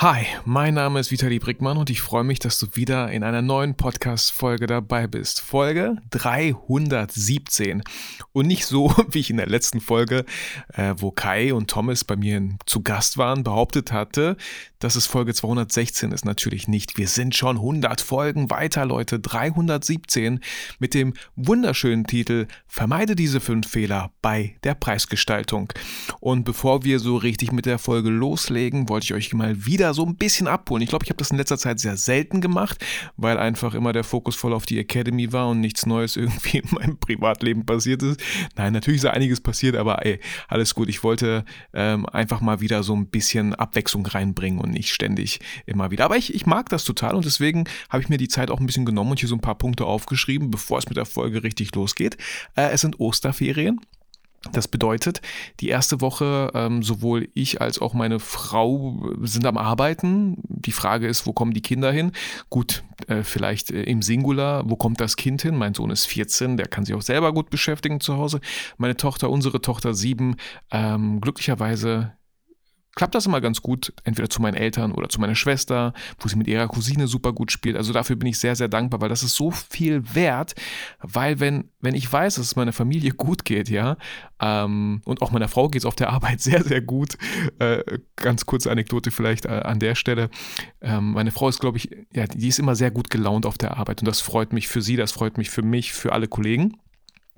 Hi, mein Name ist Vitali Brickmann und ich freue mich, dass du wieder in einer neuen Podcast-Folge dabei bist. Folge 317. Und nicht so, wie ich in der letzten Folge, äh, wo Kai und Thomas bei mir zu Gast waren, behauptet hatte, dass es Folge 216 ist. Natürlich nicht. Wir sind schon 100 Folgen weiter, Leute. 317 mit dem wunderschönen Titel Vermeide diese fünf Fehler bei der Preisgestaltung. Und bevor wir so richtig mit der Folge loslegen, wollte ich euch mal wieder wieder so ein bisschen abholen. Ich glaube, ich habe das in letzter Zeit sehr selten gemacht, weil einfach immer der Fokus voll auf die Academy war und nichts Neues irgendwie in meinem Privatleben passiert ist. Nein, natürlich ist da einiges passiert, aber ey, alles gut. Ich wollte ähm, einfach mal wieder so ein bisschen Abwechslung reinbringen und nicht ständig immer wieder. Aber ich, ich mag das total und deswegen habe ich mir die Zeit auch ein bisschen genommen und hier so ein paar Punkte aufgeschrieben, bevor es mit der Folge richtig losgeht. Äh, es sind Osterferien. Das bedeutet, die erste Woche ähm, sowohl ich als auch meine Frau sind am Arbeiten. Die Frage ist, wo kommen die Kinder hin? Gut, äh, vielleicht äh, im Singular, wo kommt das Kind hin? Mein Sohn ist 14, der kann sich auch selber gut beschäftigen zu Hause. Meine Tochter, unsere Tochter 7, ähm, glücklicherweise klappt das immer ganz gut, entweder zu meinen Eltern oder zu meiner Schwester, wo sie mit ihrer Cousine super gut spielt. Also dafür bin ich sehr, sehr dankbar, weil das ist so viel wert, weil wenn, wenn ich weiß, dass es meiner Familie gut geht, ja, ähm, und auch meiner Frau geht es auf der Arbeit sehr, sehr gut. Äh, ganz kurze Anekdote vielleicht äh, an der Stelle. Ähm, meine Frau ist, glaube ich, ja, die ist immer sehr gut gelaunt auf der Arbeit und das freut mich für sie, das freut mich für mich, für alle Kollegen.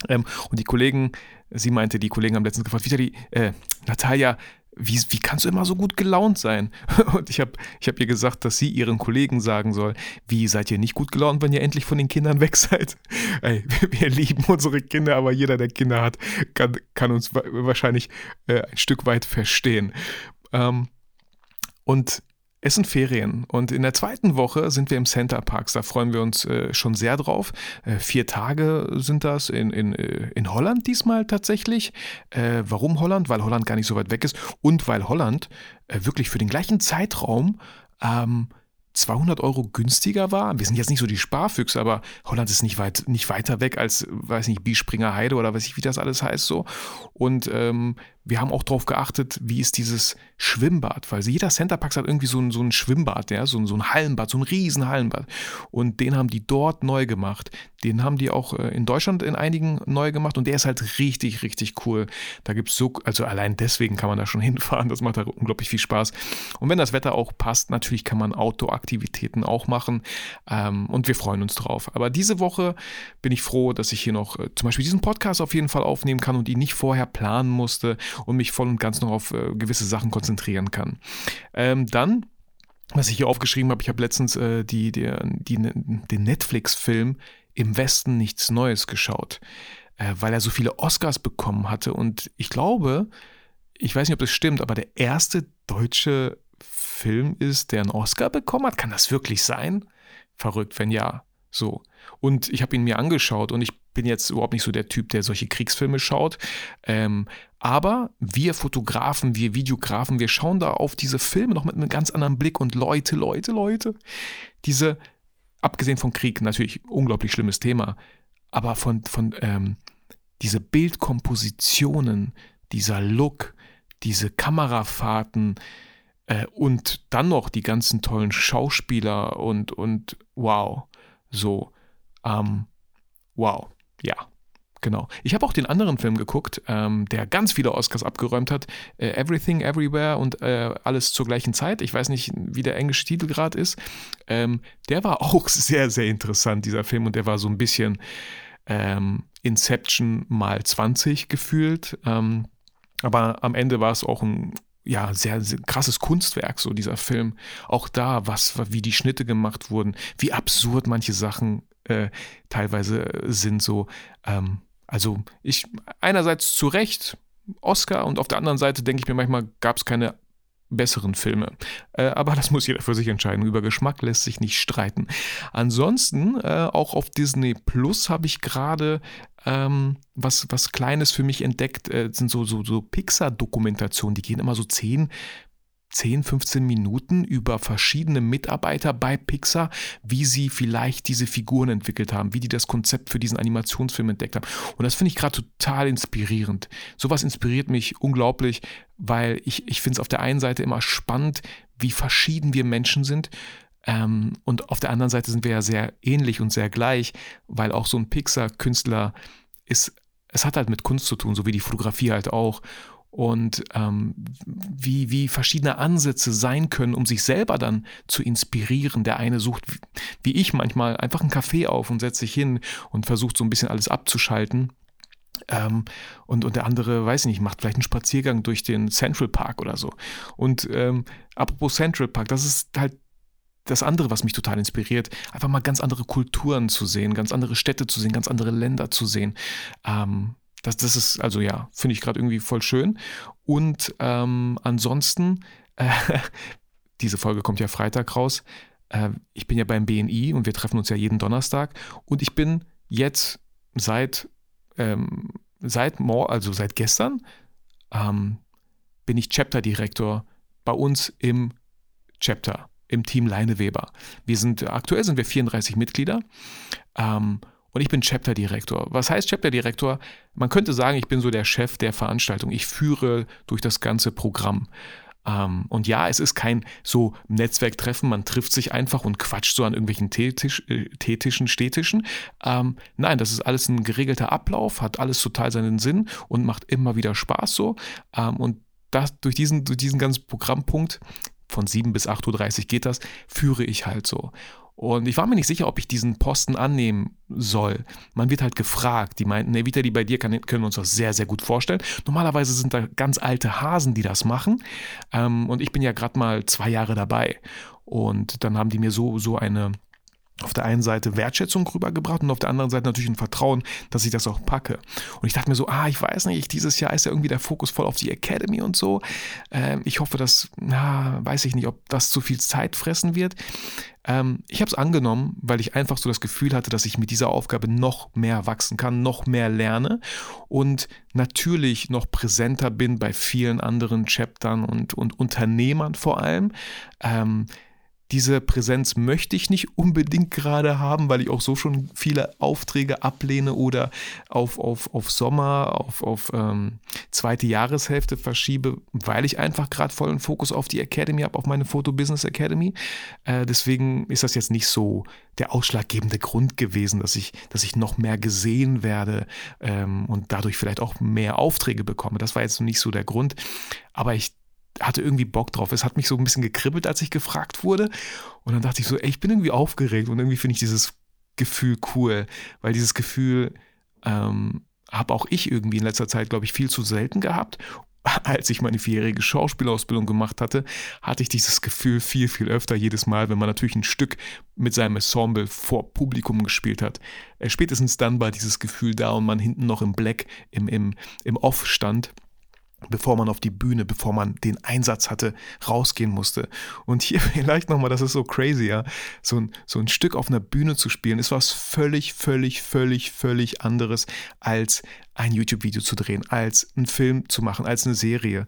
Ähm, und die Kollegen, sie meinte, die Kollegen haben letztens gefragt, Vitali, äh, Natalia, wie, wie kannst du immer so gut gelaunt sein? Und ich habe ich hab ihr gesagt, dass sie ihren Kollegen sagen soll, wie seid ihr nicht gut gelaunt, wenn ihr endlich von den Kindern weg seid? Ey, wir lieben unsere Kinder, aber jeder, der Kinder hat, kann, kann uns wahrscheinlich äh, ein Stück weit verstehen. Ähm, und es sind Ferien und in der zweiten Woche sind wir im Center Parks. Da freuen wir uns äh, schon sehr drauf. Äh, vier Tage sind das in, in, äh, in Holland diesmal tatsächlich. Äh, warum Holland? Weil Holland gar nicht so weit weg ist und weil Holland äh, wirklich für den gleichen Zeitraum ähm, 200 Euro günstiger war. Wir sind jetzt nicht so die Sparfüchse, aber Holland ist nicht, weit, nicht weiter weg als, weiß nicht, Biespringer Heide oder weiß ich, wie das alles heißt so. Und ähm, wir haben auch darauf geachtet, wie ist dieses Schwimmbad, weil jeder Centerpark hat irgendwie so ein, so ein Schwimmbad, ja, so ein, so ein Hallenbad, so ein riesen Hallenbad. Und den haben die dort neu gemacht. Den haben die auch äh, in Deutschland in einigen neu gemacht und der ist halt richtig, richtig cool. Da gibt es so, also allein deswegen kann man da schon hinfahren, das macht da unglaublich viel Spaß. Und wenn das Wetter auch passt, natürlich kann man Outdoor-Aktivitäten auch machen ähm, und wir freuen uns drauf. Aber diese Woche bin ich froh, dass ich hier noch äh, zum Beispiel diesen Podcast auf jeden Fall aufnehmen kann und ihn nicht vorher planen musste und mich voll und ganz noch auf äh, gewisse Sachen konzentrieren kann. Ähm, dann was ich hier aufgeschrieben habe, ich habe letztens äh, die, die, die, den Netflix-Film Im Westen nichts Neues geschaut, äh, weil er so viele Oscars bekommen hatte. Und ich glaube, ich weiß nicht, ob das stimmt, aber der erste deutsche Film ist, der einen Oscar bekommen hat. Kann das wirklich sein? Verrückt, wenn ja. So. Und ich habe ihn mir angeschaut und ich bin jetzt überhaupt nicht so der Typ, der solche Kriegsfilme schaut. Ähm, aber wir Fotografen, wir Videografen, wir schauen da auf diese Filme noch mit einem ganz anderen Blick. Und Leute, Leute, Leute, diese, abgesehen von Krieg, natürlich unglaublich schlimmes Thema, aber von, von ähm, diese Bildkompositionen, dieser Look, diese Kamerafahrten äh, und dann noch die ganzen tollen Schauspieler und, und wow, so, ähm, wow. Ja, genau. Ich habe auch den anderen Film geguckt, ähm, der ganz viele Oscars abgeräumt hat. Äh, Everything, Everywhere und äh, alles zur gleichen Zeit. Ich weiß nicht, wie der englische Titel gerade ist. Ähm, der war auch sehr, sehr interessant, dieser Film. Und der war so ein bisschen ähm, Inception mal 20 gefühlt. Ähm, aber am Ende war es auch ein ja, sehr, sehr, krasses Kunstwerk, so dieser Film. Auch da, was, wie die Schnitte gemacht wurden, wie absurd manche Sachen äh, teilweise sind so. Ähm, also ich einerseits zu Recht Oscar und auf der anderen Seite denke ich mir manchmal, gab es keine besseren Filme. Äh, aber das muss jeder für sich entscheiden. Über Geschmack lässt sich nicht streiten. Ansonsten, äh, auch auf Disney Plus habe ich gerade ähm, was, was Kleines für mich entdeckt. Äh, sind so, so, so Pixar-Dokumentationen, die gehen immer so 10, 10, 15 Minuten über verschiedene Mitarbeiter bei Pixar, wie sie vielleicht diese Figuren entwickelt haben, wie die das Konzept für diesen Animationsfilm entdeckt haben. Und das finde ich gerade total inspirierend. Sowas inspiriert mich unglaublich, weil ich, ich finde es auf der einen Seite immer spannend, wie verschieden wir Menschen sind. Ähm, und auf der anderen Seite sind wir ja sehr ähnlich und sehr gleich, weil auch so ein Pixar-Künstler ist, es hat halt mit Kunst zu tun, so wie die Fotografie halt auch und ähm, wie, wie verschiedene Ansätze sein können, um sich selber dann zu inspirieren. Der eine sucht, wie ich manchmal, einfach einen Kaffee auf und setzt sich hin und versucht so ein bisschen alles abzuschalten. Ähm, und, und der andere, weiß ich nicht, macht vielleicht einen Spaziergang durch den Central Park oder so. Und ähm, apropos Central Park, das ist halt das andere, was mich total inspiriert, einfach mal ganz andere Kulturen zu sehen, ganz andere Städte zu sehen, ganz andere Länder zu sehen. Ähm, das, das ist, also ja, finde ich gerade irgendwie voll schön. Und ähm, ansonsten, äh, diese Folge kommt ja Freitag raus. Äh, ich bin ja beim BNI und wir treffen uns ja jeden Donnerstag. Und ich bin jetzt seit, ähm, seit, also seit gestern, ähm, bin ich Chapter-Direktor bei uns im Chapter, im Team Leineweber. Wir sind, aktuell sind wir 34 Mitglieder. Ähm, und ich bin Chapter-Direktor. Was heißt Chapter-Direktor? Man könnte sagen, ich bin so der Chef der Veranstaltung. Ich führe durch das ganze Programm. Ähm, und ja, es ist kein so Netzwerktreffen, man trifft sich einfach und quatscht so an irgendwelchen Teetisch, äh, Städtischen. Ähm, nein, das ist alles ein geregelter Ablauf, hat alles total seinen Sinn und macht immer wieder Spaß so. Ähm, und das, durch, diesen, durch diesen ganzen Programmpunkt von 7 bis 8.30 Uhr geht das, führe ich halt so. Und ich war mir nicht sicher, ob ich diesen Posten annehmen soll. Man wird halt gefragt. Die meinten, nee, Vitali, bei dir kann, können wir uns das sehr, sehr gut vorstellen. Normalerweise sind da ganz alte Hasen, die das machen. Ähm, und ich bin ja gerade mal zwei Jahre dabei. Und dann haben die mir so, so eine auf der einen Seite Wertschätzung rübergebracht und auf der anderen Seite natürlich ein Vertrauen, dass ich das auch packe. Und ich dachte mir so, ah, ich weiß nicht, dieses Jahr ist ja irgendwie der Fokus voll auf die Academy und so. Ähm, ich hoffe, dass, na, weiß ich nicht, ob das zu viel Zeit fressen wird. Ähm, ich habe es angenommen, weil ich einfach so das Gefühl hatte, dass ich mit dieser Aufgabe noch mehr wachsen kann, noch mehr lerne und natürlich noch präsenter bin bei vielen anderen Chaptern und, und Unternehmern vor allem. Ähm, diese Präsenz möchte ich nicht unbedingt gerade haben, weil ich auch so schon viele Aufträge ablehne oder auf, auf, auf Sommer, auf, auf ähm, zweite Jahreshälfte verschiebe, weil ich einfach gerade vollen Fokus auf die Academy habe, auf meine Photo Business Academy. Äh, deswegen ist das jetzt nicht so der ausschlaggebende Grund gewesen, dass ich, dass ich noch mehr gesehen werde ähm, und dadurch vielleicht auch mehr Aufträge bekomme. Das war jetzt nicht so der Grund. Aber ich hatte irgendwie Bock drauf. Es hat mich so ein bisschen gekribbelt, als ich gefragt wurde. Und dann dachte ich so, ey, ich bin irgendwie aufgeregt und irgendwie finde ich dieses Gefühl cool, weil dieses Gefühl ähm, habe auch ich irgendwie in letzter Zeit, glaube ich, viel zu selten gehabt. Als ich meine vierjährige Schauspielausbildung gemacht hatte, hatte ich dieses Gefühl viel, viel öfter jedes Mal, wenn man natürlich ein Stück mit seinem Ensemble vor Publikum gespielt hat. Äh, spätestens dann war dieses Gefühl da und man hinten noch im Black, im, im, im Off stand bevor man auf die Bühne, bevor man den Einsatz hatte, rausgehen musste. Und hier vielleicht nochmal, das ist so crazy, ja, so ein, so ein Stück auf einer Bühne zu spielen, ist was völlig, völlig, völlig, völlig anderes, als ein YouTube-Video zu drehen, als einen Film zu machen, als eine Serie.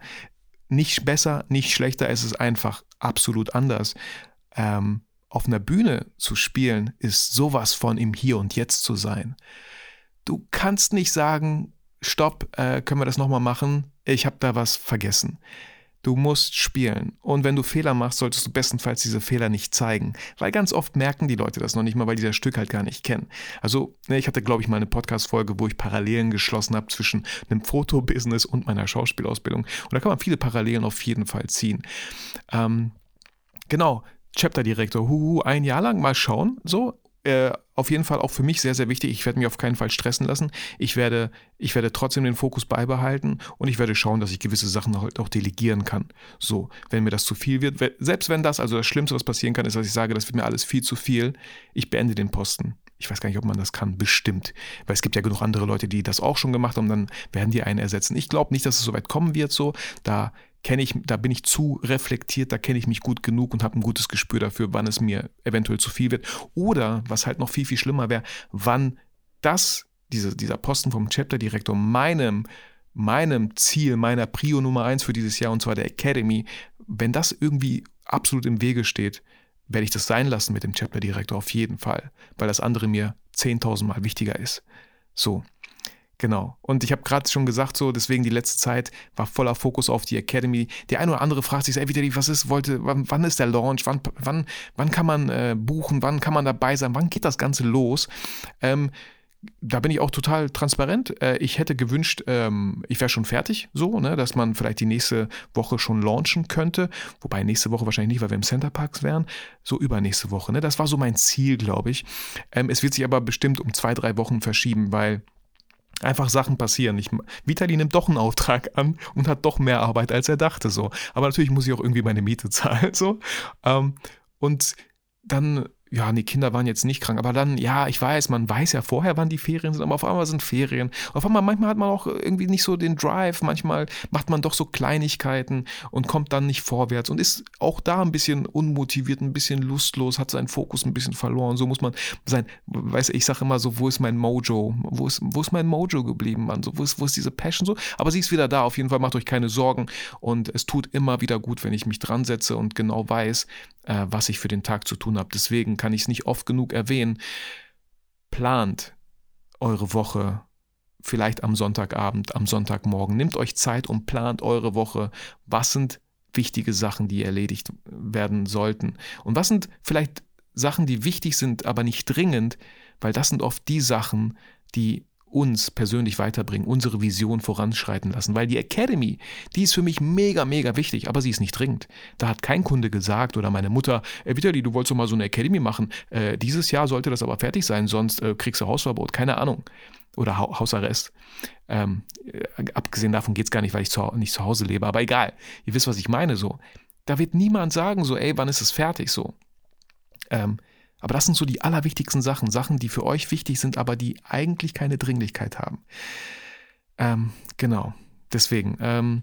Nicht besser, nicht schlechter, es ist einfach absolut anders. Ähm, auf einer Bühne zu spielen, ist sowas von im Hier und Jetzt zu sein. Du kannst nicht sagen, stopp, äh, können wir das nochmal machen? Ich habe da was vergessen. Du musst spielen. Und wenn du Fehler machst, solltest du bestenfalls diese Fehler nicht zeigen. Weil ganz oft merken die Leute das noch nicht mal, weil die das Stück halt gar nicht kennen. Also, ne, ich hatte, glaube ich, mal eine Podcast-Folge, wo ich Parallelen geschlossen habe zwischen einem Fotobusiness und meiner Schauspielausbildung. Und da kann man viele Parallelen auf jeden Fall ziehen. Ähm, genau, Chapter-Direktor, huhu, ein Jahr lang mal schauen, so, äh, auf jeden Fall auch für mich sehr, sehr wichtig. Ich werde mich auf keinen Fall stressen lassen. Ich werde, ich werde trotzdem den Fokus beibehalten und ich werde schauen, dass ich gewisse Sachen halt auch delegieren kann. So, wenn mir das zu viel wird, selbst wenn das, also das Schlimmste, was passieren kann, ist, dass ich sage, das wird mir alles viel zu viel, ich beende den Posten. Ich weiß gar nicht, ob man das kann, bestimmt. Weil es gibt ja genug andere Leute, die das auch schon gemacht haben, dann werden die einen ersetzen. Ich glaube nicht, dass es so weit kommen wird, so. Da kenne ich, da bin ich zu reflektiert, da kenne ich mich gut genug und habe ein gutes Gespür dafür, wann es mir eventuell zu viel wird. Oder, was halt noch viel, viel schlimmer wäre, wann das, diese, dieser Posten vom Chapter-Direktor meinem, meinem Ziel, meiner Prio Nummer eins für dieses Jahr, und zwar der Academy, wenn das irgendwie absolut im Wege steht, werde ich das sein lassen mit dem Chapter-Direktor auf jeden Fall, weil das andere mir 10.000 Mal wichtiger ist. So, genau. Und ich habe gerade schon gesagt, so, deswegen die letzte Zeit war voller Fokus auf die Academy. Der eine oder andere fragt sich, ey, wieder, was ist, wollte, wann, wann ist der Launch, wann, wann, wann kann man äh, buchen, wann kann man dabei sein, wann geht das Ganze los? Ähm, da bin ich auch total transparent. Äh, ich hätte gewünscht, ähm, ich wäre schon fertig, so, ne, dass man vielleicht die nächste Woche schon launchen könnte. Wobei nächste Woche wahrscheinlich nicht, weil wir im Centerparks wären. So übernächste Woche. Ne? Das war so mein Ziel, glaube ich. Ähm, es wird sich aber bestimmt um zwei, drei Wochen verschieben, weil einfach Sachen passieren. Ich, Vitali nimmt doch einen Auftrag an und hat doch mehr Arbeit, als er dachte. So. Aber natürlich muss ich auch irgendwie meine Miete zahlen. So. Ähm, und dann ja, die Kinder waren jetzt nicht krank, aber dann, ja, ich weiß, man weiß ja vorher, wann die Ferien sind, aber auf einmal sind Ferien. Auf einmal, manchmal hat man auch irgendwie nicht so den Drive, manchmal macht man doch so Kleinigkeiten und kommt dann nicht vorwärts und ist auch da ein bisschen unmotiviert, ein bisschen lustlos, hat seinen Fokus ein bisschen verloren. So muss man sein, weiß ich sage immer so, wo ist mein Mojo? Wo ist, wo ist mein Mojo geblieben, Mann? So, wo ist, wo ist diese Passion so? Aber sie ist wieder da, auf jeden Fall, macht euch keine Sorgen und es tut immer wieder gut, wenn ich mich dran setze und genau weiß, äh, was ich für den Tag zu tun habe. Deswegen kann ich es nicht oft genug erwähnen. Plant eure Woche vielleicht am Sonntagabend, am Sonntagmorgen. Nehmt euch Zeit und plant eure Woche. Was sind wichtige Sachen, die erledigt werden sollten? Und was sind vielleicht Sachen, die wichtig sind, aber nicht dringend? Weil das sind oft die Sachen, die uns persönlich weiterbringen, unsere Vision voranschreiten lassen. Weil die Academy, die ist für mich mega, mega wichtig, aber sie ist nicht dringend. Da hat kein Kunde gesagt oder meine Mutter, äh, Vitali, du wolltest doch mal so eine Academy machen. Äh, dieses Jahr sollte das aber fertig sein, sonst äh, kriegst du Hausverbot. Keine Ahnung. Oder ha Hausarrest. Ähm, äh, abgesehen davon geht es gar nicht, weil ich zu, nicht zu Hause lebe. Aber egal. Ihr wisst, was ich meine so. Da wird niemand sagen so, ey, wann ist es fertig so. Ähm, aber das sind so die allerwichtigsten Sachen, Sachen, die für euch wichtig sind, aber die eigentlich keine Dringlichkeit haben. Ähm, genau, deswegen. Ähm,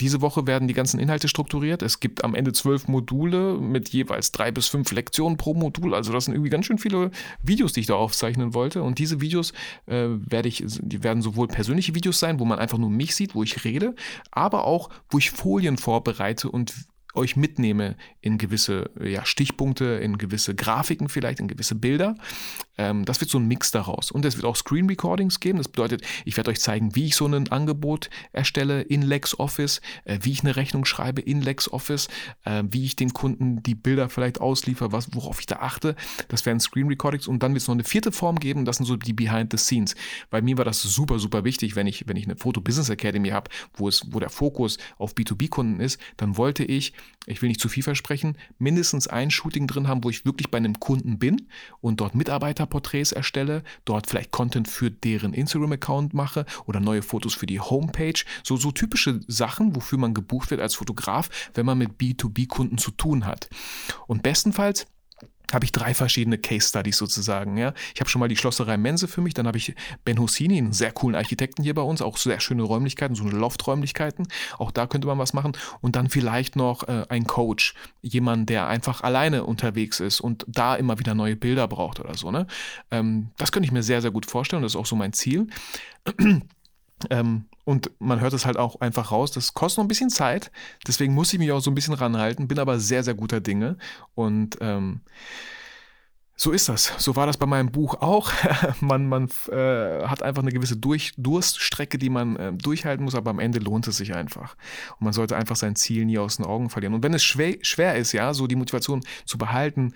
diese Woche werden die ganzen Inhalte strukturiert. Es gibt am Ende zwölf Module mit jeweils drei bis fünf Lektionen pro Modul. Also das sind irgendwie ganz schön viele Videos, die ich da aufzeichnen wollte. Und diese Videos äh, werde ich, die werden sowohl persönliche Videos sein, wo man einfach nur mich sieht, wo ich rede, aber auch, wo ich Folien vorbereite und euch mitnehme in gewisse ja, Stichpunkte, in gewisse Grafiken vielleicht, in gewisse Bilder. Ähm, das wird so ein Mix daraus. Und es wird auch Screen Recordings geben. Das bedeutet, ich werde euch zeigen, wie ich so ein Angebot erstelle in LexOffice, äh, wie ich eine Rechnung schreibe in LexOffice, äh, wie ich den Kunden die Bilder vielleicht ausliefer, was, worauf ich da achte. Das wären Screen Recordings. Und dann wird es noch eine vierte Form geben. Das sind so die Behind the Scenes. Bei mir war das super, super wichtig, wenn ich, wenn ich eine Foto Business Academy habe, wo wo der Fokus auf B2B-Kunden ist, dann wollte ich ich will nicht zu viel versprechen, mindestens ein Shooting drin haben, wo ich wirklich bei einem Kunden bin und dort Mitarbeiterporträts erstelle, dort vielleicht Content für deren Instagram-Account mache oder neue Fotos für die Homepage. So, so typische Sachen, wofür man gebucht wird als Fotograf, wenn man mit B2B-Kunden zu tun hat. Und bestenfalls habe ich drei verschiedene Case Studies sozusagen. Ja. Ich habe schon mal die Schlosserei Mense für mich, dann habe ich Ben Hussini, einen sehr coolen Architekten hier bei uns, auch sehr schöne Räumlichkeiten, so Lofträumlichkeiten. Auch da könnte man was machen. Und dann vielleicht noch äh, ein Coach, jemand, der einfach alleine unterwegs ist und da immer wieder neue Bilder braucht oder so. Ne? Ähm, das könnte ich mir sehr, sehr gut vorstellen. Das ist auch so mein Ziel. Ähm, und man hört es halt auch einfach raus, das kostet noch ein bisschen Zeit. Deswegen muss ich mich auch so ein bisschen ranhalten, bin aber sehr, sehr guter Dinge. Und ähm, so ist das. So war das bei meinem Buch auch. man man äh, hat einfach eine gewisse Durch Durststrecke, die man äh, durchhalten muss, aber am Ende lohnt es sich einfach. Und man sollte einfach sein Ziel nie aus den Augen verlieren. Und wenn es schwer, schwer ist, ja, so die Motivation zu behalten,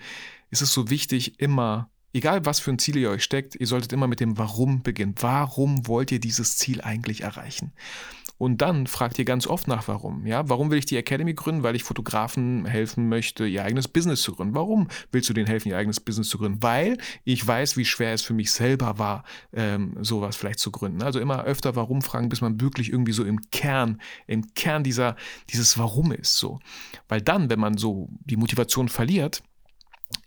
ist es so wichtig, immer Egal was für ein Ziel ihr euch steckt, ihr solltet immer mit dem Warum beginnen. Warum wollt ihr dieses Ziel eigentlich erreichen? Und dann fragt ihr ganz oft nach Warum. Ja, warum will ich die Academy gründen? Weil ich Fotografen helfen möchte, ihr eigenes Business zu gründen. Warum willst du denen helfen, ihr eigenes Business zu gründen? Weil ich weiß, wie schwer es für mich selber war, ähm, sowas vielleicht zu gründen. Also immer öfter Warum fragen, bis man wirklich irgendwie so im Kern, im Kern dieser, dieses Warum ist so. Weil dann, wenn man so die Motivation verliert,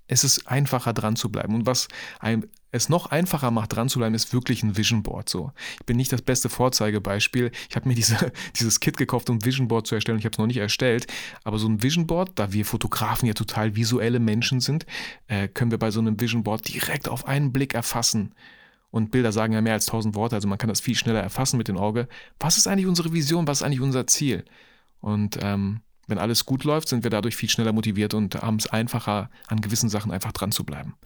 es ist einfacher dran zu bleiben. Und was einem es noch einfacher macht, dran zu bleiben, ist wirklich ein Vision Board. So. Ich bin nicht das beste Vorzeigebeispiel. Ich habe mir diese, dieses Kit gekauft, um ein Vision Board zu erstellen. Ich habe es noch nicht erstellt. Aber so ein Vision Board, da wir Fotografen ja total visuelle Menschen sind, äh, können wir bei so einem Vision Board direkt auf einen Blick erfassen. Und Bilder sagen ja mehr als tausend Worte, also man kann das viel schneller erfassen mit dem Auge. Was ist eigentlich unsere Vision? Was ist eigentlich unser Ziel? Und ähm, Wenn alles gut läuft, sind wir dadurch viel schneller motiviert und haben es einfacher, an gewissen Sachen einfach dran zu bleiben.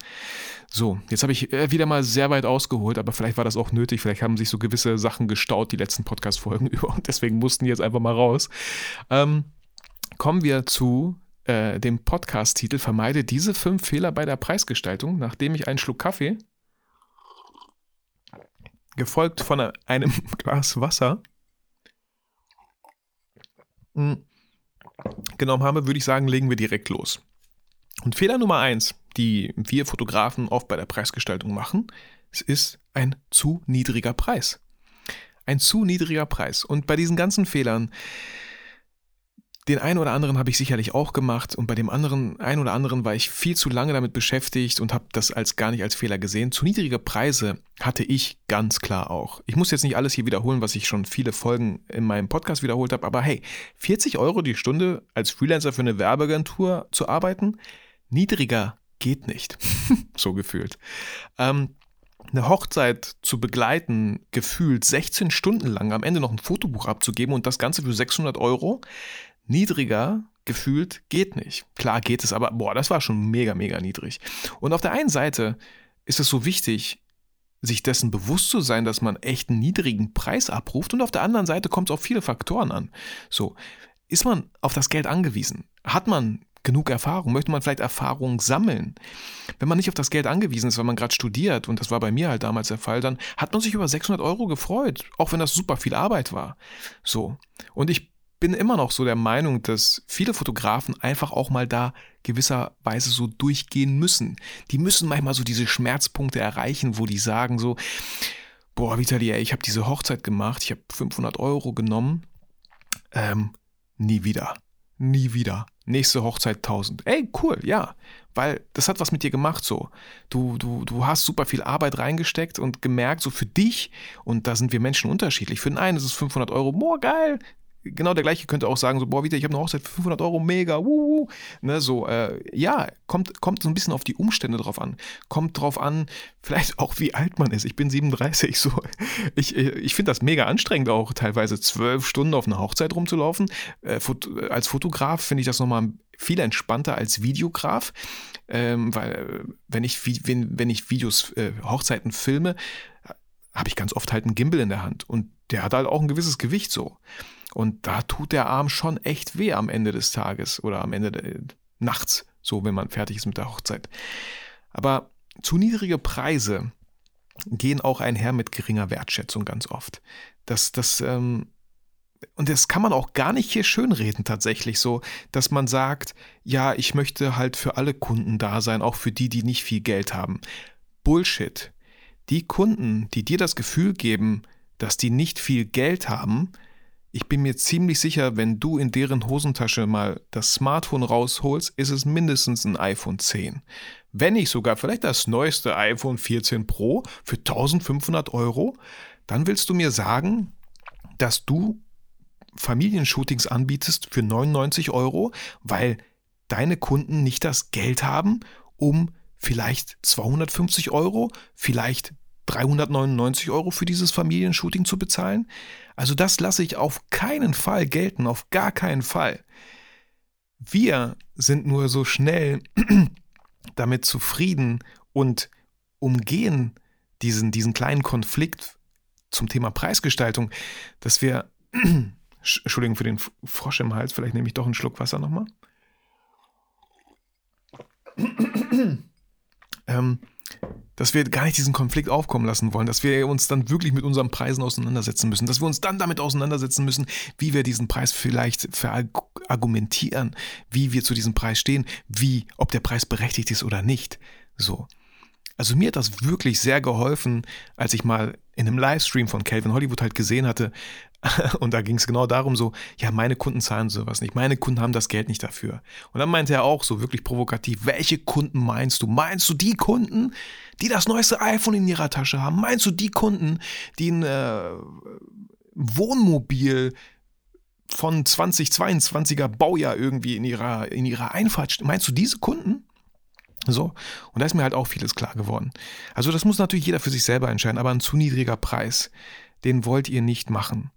So, jetzt habe ich äh, wieder mal sehr weit ausgeholt, aber vielleicht war das auch nötig. Vielleicht haben sich so gewisse Sachen gestaut, die letzten Podcast-Folgen über und deswegen mussten die jetzt einfach mal raus. Ähm, kommen wir zu äh, dem Podcast-Titel Vermeide diese fünf Fehler bei der Preisgestaltung, nachdem ich einen Schluck Kaffee, gefolgt von einem Glas Wasser, hm, genommen habe, würde ich sagen, legen wir direkt los. Und Fehler Nummer eins, die wir Fotografen oft bei der Preisgestaltung machen, es ist ein zu niedriger Preis. Ein zu niedriger Preis. Und bei diesen ganzen Fehlern den einen oder anderen habe ich sicherlich auch gemacht und bei dem anderen, einen oder anderen war ich viel zu lange damit beschäftigt und habe das als gar nicht als Fehler gesehen. Zu niedrige Preise hatte ich ganz klar auch. Ich muss jetzt nicht alles hier wiederholen, was ich schon viele Folgen in meinem Podcast wiederholt habe, aber hey, 40 Euro die Stunde als Freelancer für eine Werbeagentur zu arbeiten, niedriger geht nicht. so gefühlt. Ähm, eine Hochzeit zu begleiten, gefühlt 16 Stunden lang, am Ende noch ein Fotobuch abzugeben und das Ganze für 600 Euro, niedriger gefühlt geht nicht. Klar geht es, aber boah, das war schon mega, mega niedrig. Und auf der einen Seite ist es so wichtig, sich dessen bewusst zu sein, dass man echt einen niedrigen Preis abruft und auf der anderen Seite kommt es auf viele Faktoren an. So, ist man auf das Geld angewiesen? Hat man genug Erfahrung? Möchte man vielleicht Erfahrung sammeln? Wenn man nicht auf das Geld angewiesen ist, weil man gerade studiert, und das war bei mir halt damals der Fall, dann hat man sich über 600 Euro gefreut, auch wenn das super viel Arbeit war. So. Und ich bin immer noch so der Meinung, dass viele Fotografen einfach auch mal da gewisserweise so durchgehen müssen. Die müssen manchmal so diese Schmerzpunkte erreichen, wo die sagen so, boah, Vitali, ich habe diese Hochzeit gemacht, ich habe 500 Euro genommen, ähm, nie wieder, nie wieder. Nächste Hochzeit 1000. Ey, cool, ja, weil das hat was mit dir gemacht so. Du, du, du hast super viel Arbeit reingesteckt und gemerkt, so für dich, und da sind wir Menschen unterschiedlich. Für den einen ist es 500 Euro, boah, geil, genau der gleiche könnte auch sagen, so, boah, wieder, ich habe eine Hochzeit für 500 Euro, mega, wuhu. Ne, so, äh, ja, kommt, kommt so ein bisschen auf die Umstände drauf an. Kommt drauf an, vielleicht auch wie alt man ist. Ich bin 37, so. Ich, ich finde das mega anstrengend auch, teilweise zwölf Stunden auf einer Hochzeit rumzulaufen. Äh, als Fotograf finde ich das nochmal viel entspannter als Videograf, ähm, weil äh, wenn ich, wenn, wenn ich Videos, äh, Hochzeiten filme, habe ich ganz oft halt einen Gimbal in der Hand und der hat halt auch ein gewisses Gewicht so. Und da tut der Arm schon echt weh am Ende des Tages oder am Ende der, nachts, so wenn man fertig ist mit der Hochzeit. Aber zu niedrige Preise gehen auch einher mit geringer Wertschätzung ganz oft. Das, das, ähm, und das kann man auch gar nicht hier schönreden tatsächlich so, dass man sagt, ja, ich möchte halt für alle Kunden da sein, auch für die, die nicht viel Geld haben. Bullshit. Die Kunden, die dir das Gefühl geben, dass die nicht viel Geld haben, ich bin mir ziemlich sicher, wenn du in deren Hosentasche mal das Smartphone rausholst, ist es mindestens ein iPhone 10. Wenn nicht sogar vielleicht das neueste iPhone 14 Pro für 1500 Euro, dann willst du mir sagen, dass du Familienshootings anbietest für 99 Euro, weil deine Kunden nicht das Geld haben, um vielleicht 250 Euro, vielleicht 399 Euro für dieses Familienshooting zu bezahlen? Also das lasse ich auf keinen Fall gelten, auf gar keinen Fall. Wir sind nur so schnell damit zufrieden und umgehen diesen, diesen kleinen Konflikt zum Thema Preisgestaltung, dass wir, Entschuldigung für den Frosch im Hals, vielleicht nehme ich doch einen Schluck Wasser nochmal. ähm, dass wir gar nicht diesen Konflikt aufkommen lassen wollen, dass wir uns dann wirklich mit unseren Preisen auseinandersetzen müssen, dass wir uns dann damit auseinandersetzen müssen, wie wir diesen Preis vielleicht verargumentieren, wie wir zu diesem Preis stehen, wie, ob der Preis berechtigt ist oder nicht. So. Also mir hat das wirklich sehr geholfen, als ich mal in einem Livestream von Calvin Hollywood halt gesehen hatte, und da ging es genau darum, so, ja, meine Kunden zahlen sowas nicht, meine Kunden haben das Geld nicht dafür. Und dann meinte er auch so wirklich provokativ, welche Kunden meinst du? Meinst du die Kunden, die das neueste iPhone in ihrer Tasche haben? Meinst du die Kunden, die ein äh, Wohnmobil von 2022er Baujahr irgendwie in ihrer, in ihrer Einfahrt, meinst du diese Kunden? So, und da ist mir halt auch vieles klar geworden. Also das muss natürlich jeder für sich selber entscheiden, aber ein zu niedriger Preis, den wollt ihr nicht machen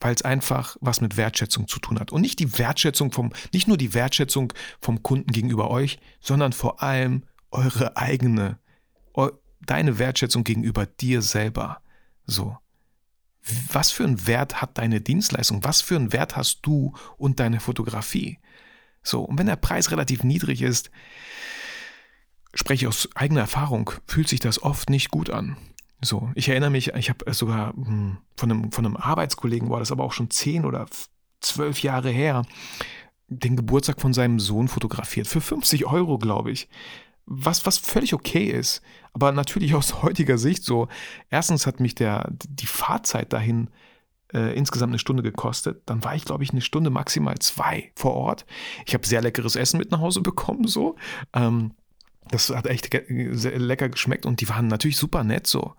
weil es einfach was mit Wertschätzung zu tun hat. Und nicht die Wertschätzung vom, nicht nur die Wertschätzung vom Kunden gegenüber euch, sondern vor allem eure eigene, deine Wertschätzung gegenüber dir selber. So. Was für einen Wert hat deine Dienstleistung? Was für einen Wert hast du und deine Fotografie? So, und wenn der Preis relativ niedrig ist, spreche aus eigener Erfahrung, fühlt sich das oft nicht gut an. So, ich erinnere mich, ich habe sogar hm, von einem, von einem Arbeitskollegen, war das aber auch schon zehn oder zwölf Jahre her, den Geburtstag von seinem Sohn fotografiert. Für 50 Euro, glaube ich. Was, was völlig okay ist. Aber natürlich aus heutiger Sicht so. Erstens hat mich der, die Fahrzeit dahin äh, insgesamt eine Stunde gekostet. Dann war ich, glaube ich, eine Stunde maximal zwei vor Ort. Ich habe sehr leckeres Essen mit nach Hause bekommen, so. Ähm, das hat echt lecker geschmeckt und die waren natürlich super nett so.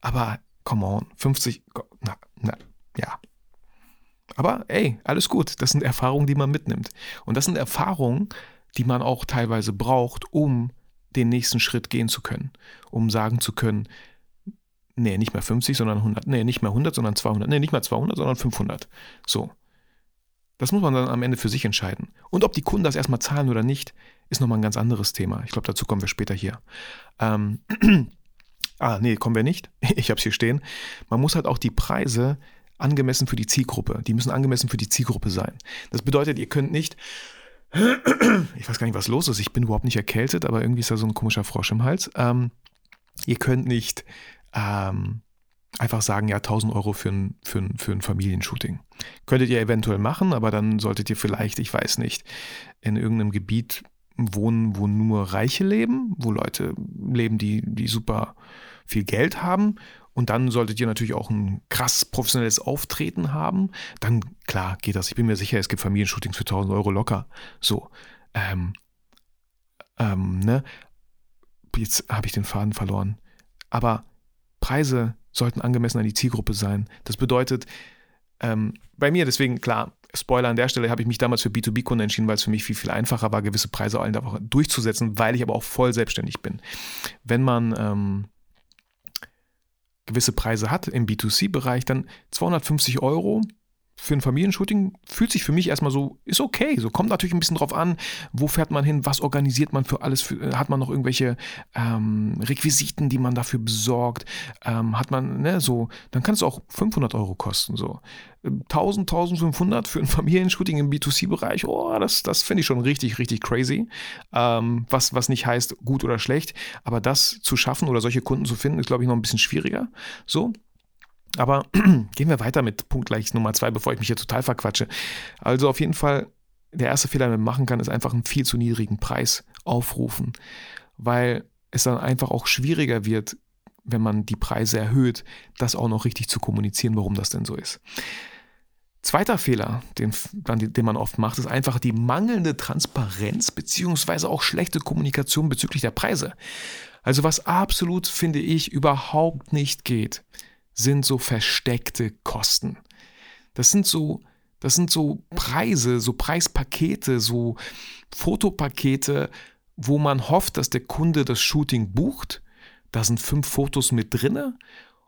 Aber come on, 50, na, na, ja. Aber ey, alles gut. Das sind Erfahrungen, die man mitnimmt. Und das sind Erfahrungen, die man auch teilweise braucht, um den nächsten Schritt gehen zu können. Um sagen zu können, nee, nicht mehr 50, sondern 100. Nee, nicht mehr 100, sondern 200. Nee, nicht mehr 200, sondern 500. So. Das muss man dann am Ende für sich entscheiden. Und ob die Kunden das erstmal zahlen oder nicht, ist nochmal ein ganz anderes Thema. Ich glaube, dazu kommen wir später hier. Ähm, ah, nee, kommen wir nicht. Ich habe es hier stehen. Man muss halt auch die Preise angemessen für die Zielgruppe. Die müssen angemessen für die Zielgruppe sein. Das bedeutet, ihr könnt nicht. Ich weiß gar nicht, was los ist. Ich bin überhaupt nicht erkältet, aber irgendwie ist da so ein komischer Frosch im Hals. Ähm, ihr könnt nicht ähm, einfach sagen, ja, 1000 Euro für ein, für, ein, für ein Familienshooting. Könntet ihr eventuell machen, aber dann solltet ihr vielleicht, ich weiß nicht, in irgendeinem Gebiet wohnen, wo nur Reiche leben, wo Leute leben, die, die super viel Geld haben. Und dann solltet ihr natürlich auch ein krass professionelles Auftreten haben. Dann, klar, geht das. Ich bin mir sicher, es gibt Familienshootings für 1000 Euro locker. So. Ähm, ähm, ne? Jetzt habe ich den Faden verloren. Aber Preise sollten angemessen an die Zielgruppe sein. Das bedeutet, ähm, bei mir deswegen, klar, Spoiler an der Stelle, habe ich mich damals für B2B-Kunden entschieden, weil es für mich viel, viel einfacher war, gewisse Preise einfach durchzusetzen, weil ich aber auch voll selbstständig bin. Wenn man ähm, gewisse Preise hat im B2C-Bereich, dann 250 Euro für ein Familienshooting fühlt sich für mich erstmal so, ist okay. So kommt natürlich ein bisschen drauf an, wo fährt man hin, was organisiert man für alles, für, hat man noch irgendwelche ähm, Requisiten, die man dafür besorgt, ähm, hat man, ne, so, dann kann es auch 500 Euro kosten, so. 1000, 1500 für ein Familienshooting im B2C-Bereich, oh, das, das finde ich schon richtig, richtig crazy. Ähm, was, was nicht heißt gut oder schlecht, aber das zu schaffen oder solche Kunden zu finden, ist, glaube ich, noch ein bisschen schwieriger. So, aber gehen wir weiter mit Punkt gleich Nummer zwei, bevor ich mich hier total verquatsche. Also auf jeden Fall, der erste Fehler, den man machen kann, ist einfach einen viel zu niedrigen Preis aufrufen, weil es dann einfach auch schwieriger wird, wenn man die Preise erhöht, das auch noch richtig zu kommunizieren, warum das denn so ist. Zweiter Fehler, den, den man oft macht, ist einfach die mangelnde Transparenz beziehungsweise auch schlechte Kommunikation bezüglich der Preise. Also was absolut, finde ich, überhaupt nicht geht, sind so versteckte Kosten. Das sind so, das sind so Preise, so Preispakete, so Fotopakete, wo man hofft, dass der Kunde das Shooting bucht. Da sind fünf Fotos mit drinne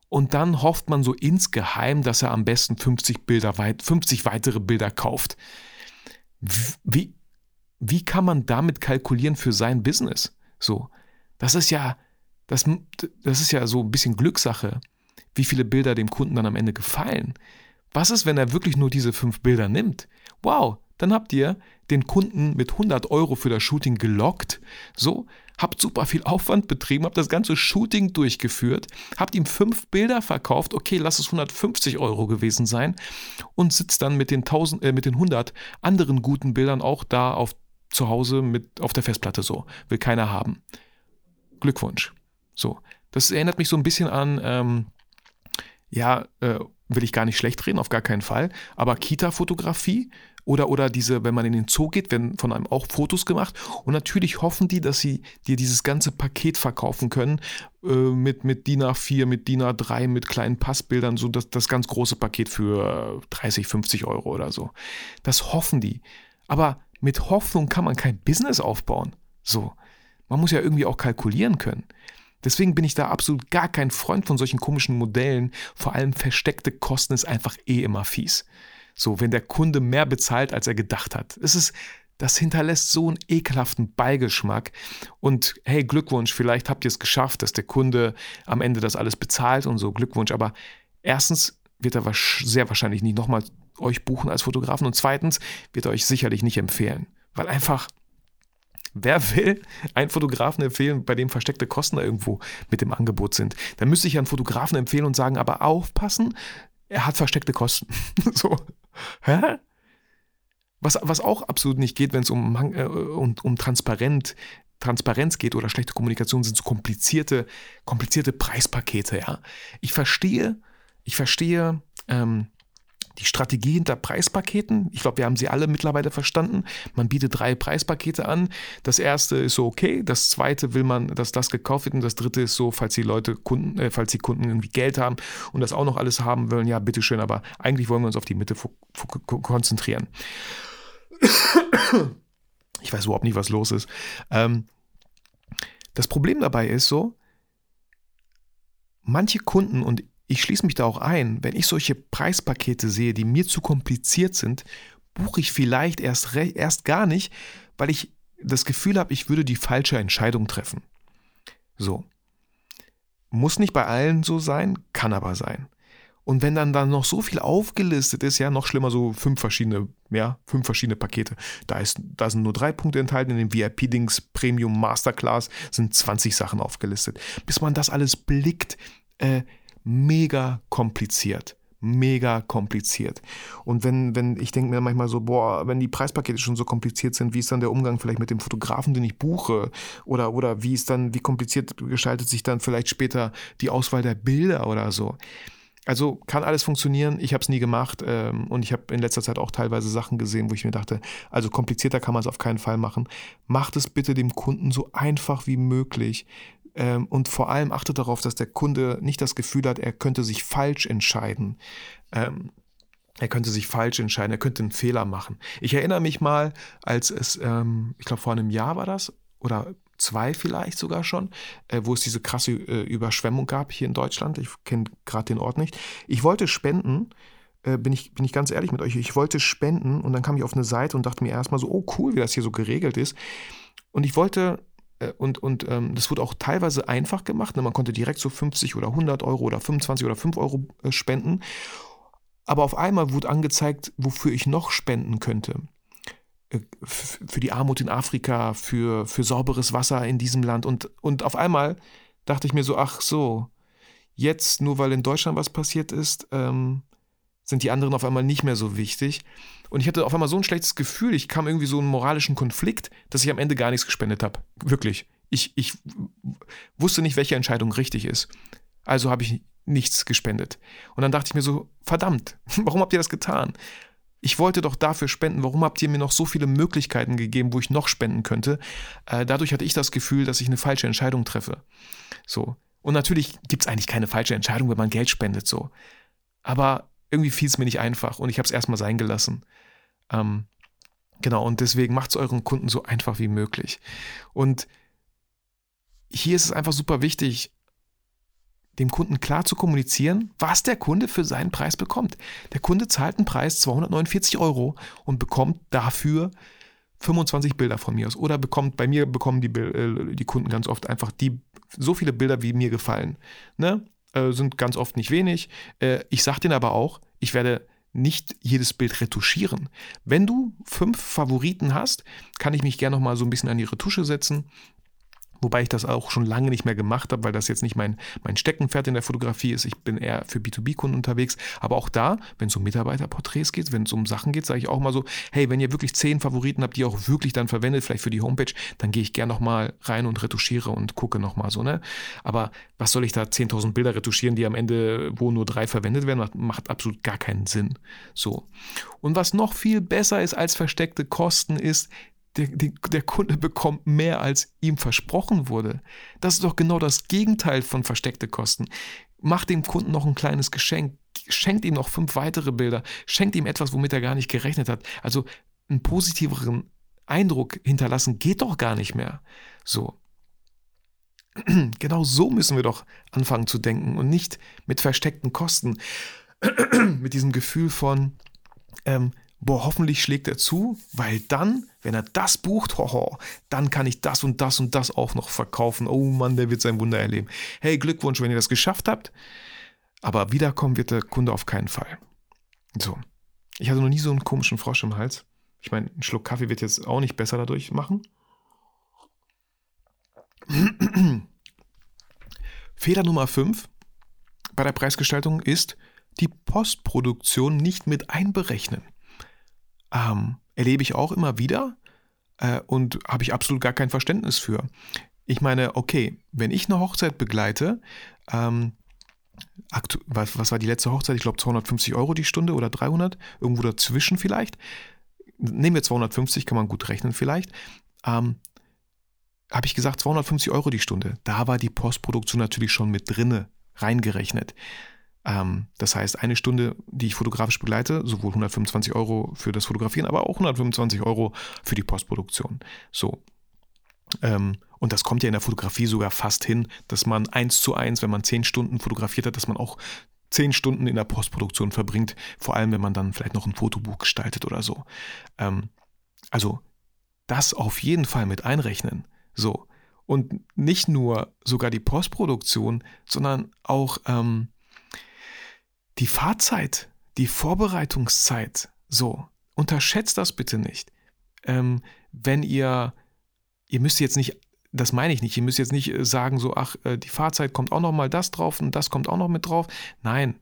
und dann hofft man so insgeheim, dass er am besten 50 Bilder, 50 weitere Bilder kauft. Wie, wie kann man damit kalkulieren für sein Business? So, das ist ja, das, das ist ja so ein bisschen Glückssache wie viele Bilder dem Kunden dann am Ende gefallen. Was ist, wenn er wirklich nur diese fünf Bilder nimmt? Wow, dann habt ihr den Kunden mit 100 Euro für das Shooting gelockt. So, habt super viel Aufwand betrieben, habt das ganze Shooting durchgeführt, habt ihm fünf Bilder verkauft, okay, lass es 150 Euro gewesen sein und sitzt dann mit den, 1000, äh, mit den 100 anderen guten Bildern auch da auf, zu Hause mit auf der Festplatte so. Will keiner haben. Glückwunsch. So, das erinnert mich so ein bisschen an ähm, ja, äh, will ich gar nicht schlecht reden, auf gar keinen Fall, aber Kita-Fotografie oder, oder diese, wenn man in den Zoo geht, werden von einem auch Fotos gemacht und natürlich hoffen die, dass sie dir dieses ganze Paket verkaufen können äh, mit, mit DIN A4, mit DIN A3, mit kleinen Passbildern, so das, das ganz große Paket für 30, 50 Euro oder so. Das hoffen die. Aber mit Hoffnung kann man kein Business aufbauen. So. Man muss ja irgendwie auch kalkulieren können. Deswegen bin ich da absolut gar kein Freund von solchen komischen Modellen. Vor allem versteckte Kosten ist einfach eh immer fies. So, wenn der Kunde mehr bezahlt, als er gedacht hat. Es ist, das hinterlässt so einen ekelhaften Beigeschmack. Und hey, Glückwunsch, vielleicht habt ihr es geschafft, dass der Kunde am Ende das alles bezahlt und so. Glückwunsch. Aber erstens wird er sehr wahrscheinlich nicht nochmal euch buchen als Fotografen und zweitens wird er euch sicherlich nicht empfehlen. Weil einfach, wer will einen Fotografen empfehlen, bei dem versteckte Kosten da irgendwo mit dem Angebot sind? Dann müsste ich einen Fotografen empfehlen und sagen, aber aufpassen, er hat versteckte Kosten. so, hä? Was, was auch absolut nicht geht, wenn es um, äh, um, um transparent, Transparenz geht oder schlechte Kommunikation, sind so komplizierte, komplizierte Preispakete, ja. Ich verstehe, ich verstehe ähm, die Strategie hinter Preispaketen. Ich glaube, wir haben sie alle mittlerweile verstanden. Man bietet drei Preispakete an. Das erste ist so okay, das zweite will man, dass das gekauft wird und das dritte ist so, falls die Leute Kunden, äh, falls die Kunden irgendwie Geld haben und das auch noch alles haben wollen, ja, bitteschön, aber eigentlich wollen wir uns auf die Mitte konzentrieren. Ich weiß überhaupt nicht, was los ist. Ähm, das Problem dabei ist so, manche Kunden, und ich schließe mich da auch ein, wenn ich solche Preispakete sehe, die mir zu kompliziert sind, buche ich vielleicht erst, erst gar nicht, weil ich das Gefühl habe, ich würde die falsche Entscheidung treffen. So. Muss nicht bei allen so sein, kann aber sein. Und wenn dann, dann noch so viel aufgelistet ist, ja, noch schlimmer, so fünf verschiedene, ja, fünf verschiedene Pakete. Da, ist, da sind nur drei Punkte enthalten, in dem VIP-Dings Premium Masterclass sind 20 Sachen aufgelistet. Bis man das alles blickt, äh, mega kompliziert. Mega kompliziert. Und wenn, wenn, ich denke mir manchmal so, boah, wenn die Preispakete schon so kompliziert sind, wie ist dann der Umgang vielleicht mit dem Fotografen, den ich buche? Oder, oder wie ist dann, wie kompliziert gestaltet sich dann vielleicht später die Auswahl der Bilder oder so? Also kann alles funktionieren. Ich habe es nie gemacht ähm, und ich habe in letzter Zeit auch teilweise Sachen gesehen, wo ich mir dachte, also komplizierter kann man es auf keinen Fall machen. Macht es bitte dem Kunden so einfach wie möglich. Ähm, und vor allem achtet darauf, dass der Kunde nicht das Gefühl hat, er könnte sich falsch entscheiden. Ähm, er könnte sich falsch entscheiden, er könnte einen Fehler machen. Ich erinnere mich mal, als es, ähm, ich glaube vor einem Jahr war das, oder zwei vielleicht sogar schon, äh, wo es diese krasse äh, Überschwemmung gab hier in Deutschland. Ich kenne gerade den Ort nicht. Ich wollte spenden, äh, bin, ich, bin ich ganz ehrlich mit euch, ich wollte spenden und dann kam ich auf eine Seite und dachte mir erstmal so, oh cool, wie das hier so geregelt ist. Und ich wollte und, und ähm, das wurde auch teilweise einfach gemacht. Ne? Man konnte direkt so 50 oder 100 Euro oder 25 oder 5 Euro äh, spenden. Aber auf einmal wurde angezeigt, wofür ich noch spenden könnte. Äh, für die Armut in Afrika, für, für sauberes Wasser in diesem Land. Und, und auf einmal dachte ich mir so, ach so, jetzt, nur weil in Deutschland was passiert ist, ähm, sind die anderen auf einmal nicht mehr so wichtig. Und ich hatte auf einmal so ein schlechtes Gefühl, ich kam irgendwie so einen moralischen Konflikt, dass ich am Ende gar nichts gespendet habe. Wirklich. Ich, ich wusste nicht, welche Entscheidung richtig ist. Also habe ich nichts gespendet. Und dann dachte ich mir so, verdammt, warum habt ihr das getan? Ich wollte doch dafür spenden. Warum habt ihr mir noch so viele Möglichkeiten gegeben, wo ich noch spenden könnte? Äh, dadurch hatte ich das Gefühl, dass ich eine falsche Entscheidung treffe. So. Und natürlich gibt es eigentlich keine falsche Entscheidung, wenn man Geld spendet, so. Aber irgendwie fiel es mir nicht einfach und ich habe es erstmal sein gelassen. Ähm, genau, und deswegen macht es euren Kunden so einfach wie möglich. Und hier ist es einfach super wichtig, dem Kunden klar zu kommunizieren, was der Kunde für seinen Preis bekommt. Der Kunde zahlt einen Preis 249 Euro und bekommt dafür 25 Bilder von mir aus. Oder bekommt, bei mir bekommen die, äh, die Kunden ganz oft einfach die, so viele Bilder, wie mir gefallen. Ne? Äh, sind ganz oft nicht wenig. Äh, ich sage denen aber auch, ich werde nicht jedes Bild retuschieren. Wenn du fünf Favoriten hast, kann ich mich gerne noch mal so ein bisschen an die Retusche setzen Wobei ich das auch schon lange nicht mehr gemacht habe, weil das jetzt nicht mein, mein Steckenpferd in der Fotografie ist. Ich bin eher für B2B-Kunden unterwegs. Aber auch da, wenn es um Mitarbeiterporträts geht, wenn es um Sachen geht, sage ich auch mal so, hey, wenn ihr wirklich zehn Favoriten habt, die ihr auch wirklich dann verwendet, vielleicht für die Homepage, dann gehe ich gerne nochmal rein und retuschiere und gucke nochmal so, ne? Aber was soll ich da 10.000 Bilder retuschieren, die am Ende, wo nur drei verwendet werden, macht, macht absolut gar keinen Sinn. So. Und was noch viel besser ist als versteckte Kosten ist, der, der, der, Kunde bekommt mehr, als ihm versprochen wurde. Das ist doch genau das Gegenteil von versteckte Kosten. Macht dem Kunden noch ein kleines Geschenk, schenkt ihm noch fünf weitere Bilder, schenkt ihm etwas, womit er gar nicht gerechnet hat. Also einen positiveren Eindruck hinterlassen geht doch gar nicht mehr. So. genau so müssen wir doch anfangen zu denken und nicht mit versteckten Kosten, mit diesem Gefühl von, ähm, boah, hoffentlich schlägt er zu, weil dann, wenn er das bucht, hoho, dann kann ich das und das und das auch noch verkaufen. Oh Mann, der wird sein Wunder erleben. Hey, Glückwunsch, wenn ihr das geschafft habt. Aber wiederkommen wird der Kunde auf keinen Fall. So. Ich hatte noch nie so einen komischen Frosch im Hals. Ich meine, ein Schluck Kaffee wird jetzt auch nicht besser dadurch machen. Fehler Nummer 5 bei der Preisgestaltung ist, die Postproduktion nicht mit einberechnen. Ähm, erlebe ich auch immer wieder äh, und habe ich absolut gar kein Verständnis für. Ich meine, okay, wenn ich eine Hochzeit begleite, ähm, was, was war die letzte Hochzeit? Ich glaube 250 Euro die Stunde oder 300, irgendwo dazwischen vielleicht. Nehmen wir 250, kann man gut rechnen vielleicht. Ähm, habe ich gesagt 250 Euro die Stunde. Da war die Postproduktion natürlich schon mit drinne reingerechnet. Ähm, das heißt, eine Stunde, die ich fotografisch begleite, sowohl 125 Euro für das Fotografieren, aber auch 125 Euro für die Postproduktion. So. Ähm, und das kommt ja in der Fotografie sogar fast hin, dass man eins zu eins, wenn man zehn Stunden fotografiert hat, dass man auch zehn Stunden in der Postproduktion verbringt, vor allem wenn man dann vielleicht noch ein Fotobuch gestaltet oder so. Ähm, also das auf jeden Fall mit einrechnen. So. Und nicht nur sogar die Postproduktion, sondern auch ähm, die Fahrzeit, die Vorbereitungszeit. So. Unterschätzt das bitte nicht. Ähm, wenn ihr, ihr müsst jetzt nicht das meine ich nicht. Ihr müsst jetzt nicht äh, sagen, so, ach, äh, die Fahrzeit kommt auch noch mal das drauf und das kommt auch noch mit drauf. Nein,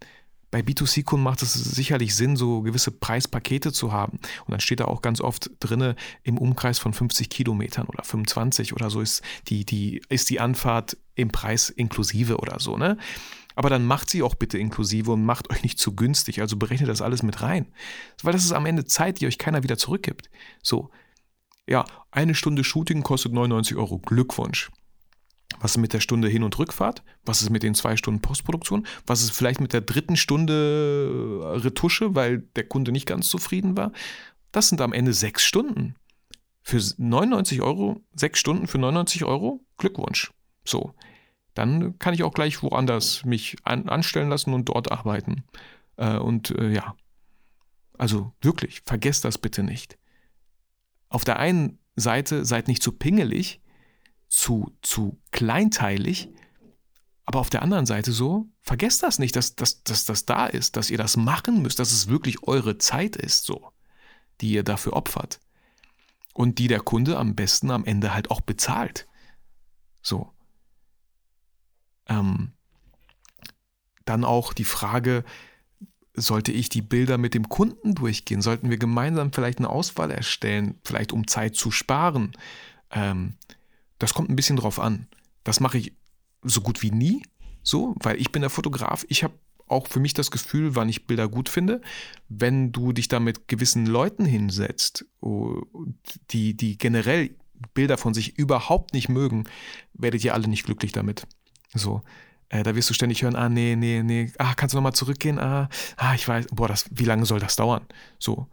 bei B2C-Kunden macht es sicherlich Sinn, so gewisse Preispakete zu haben. Und dann steht da auch ganz oft drinne im Umkreis von 50 Kilometern oder 25 oder so ist die, die, ist die Anfahrt im Preis inklusive oder so, ne? Aber dann macht sie auch bitte inklusive und macht euch nicht zu günstig. Also berechnet das alles mit rein. Weil das ist am Ende Zeit, die euch keiner wieder zurückgibt. So, ja, eine Stunde Shooting kostet 99 Euro. Glückwunsch. Was ist mit der Stunde Hin- und Rückfahrt? Was ist mit den zwei Stunden Postproduktion? Was ist vielleicht mit der dritten Stunde äh, Retusche, weil der Kunde nicht ganz zufrieden war? Das sind am Ende sechs Stunden. Für 99 Euro, sechs Stunden für 99 Euro? Glückwunsch. So. Dann kann ich auch gleich woanders mich an, anstellen lassen und dort arbeiten. Äh, und äh, ja. Also wirklich, vergesst das bitte nicht auf der einen Seite seid nicht zu pingelig, zu, zu kleinteilig, aber auf der anderen Seite so, vergesst das nicht, dass, dass, dass das da ist, dass ihr das machen müsst, dass es wirklich eure Zeit ist, so, die ihr dafür opfert. Und die der Kunde am besten am Ende halt auch bezahlt. So. Ähm, dann auch die Frage, sollte ich die Bilder mit dem Kunden durchgehen? Sollten wir gemeinsam vielleicht eine Auswahl erstellen, vielleicht um Zeit zu sparen? Ähm, das kommt ein bisschen drauf an. Das mache ich so gut wie nie, so, weil ich bin der Fotograf. Ich habe auch für mich das Gefühl, wann ich Bilder gut finde. Wenn du dich da mit gewissen Leuten hinsetzt, oh, die, die generell Bilder von sich überhaupt nicht mögen, werdet ihr alle nicht glücklich damit. So. Äh, da wirst du ständig hören, ah, nee, nee, nee, ah, kannst du nochmal zurückgehen? Ah, ah, ich weiß, boah, das, wie lange soll das dauern? So.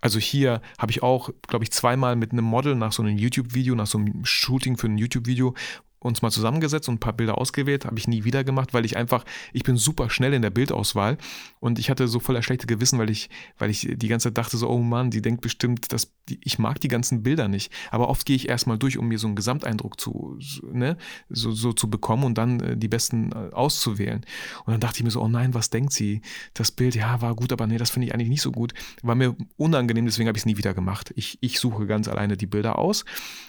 Also hier habe ich auch, glaube ich, zweimal mit einem Model nach so einem YouTube-Video, nach so einem Shooting für ein YouTube-Video uns mal zusammengesetzt und ein paar Bilder ausgewählt. Habe ich nie wieder gemacht, weil ich einfach, ich bin super schnell in der Bildauswahl und ich hatte so voller schlechte Gewissen, weil ich, weil ich die ganze Zeit dachte so, oh Mann, die denkt bestimmt, dass die, ich mag die ganzen Bilder nicht. Aber oft gehe ich erstmal durch, um mir so einen Gesamteindruck zu, ne, so, so zu bekommen und dann äh, die besten äh, auszuwählen. Und dann dachte ich mir so, oh nein, was denkt sie? Das Bild, ja, war gut, aber nee, das finde ich eigentlich nicht so gut. War mir unangenehm, deswegen habe ich es nie wieder gemacht. Ich, ich suche ganz alleine die Bilder aus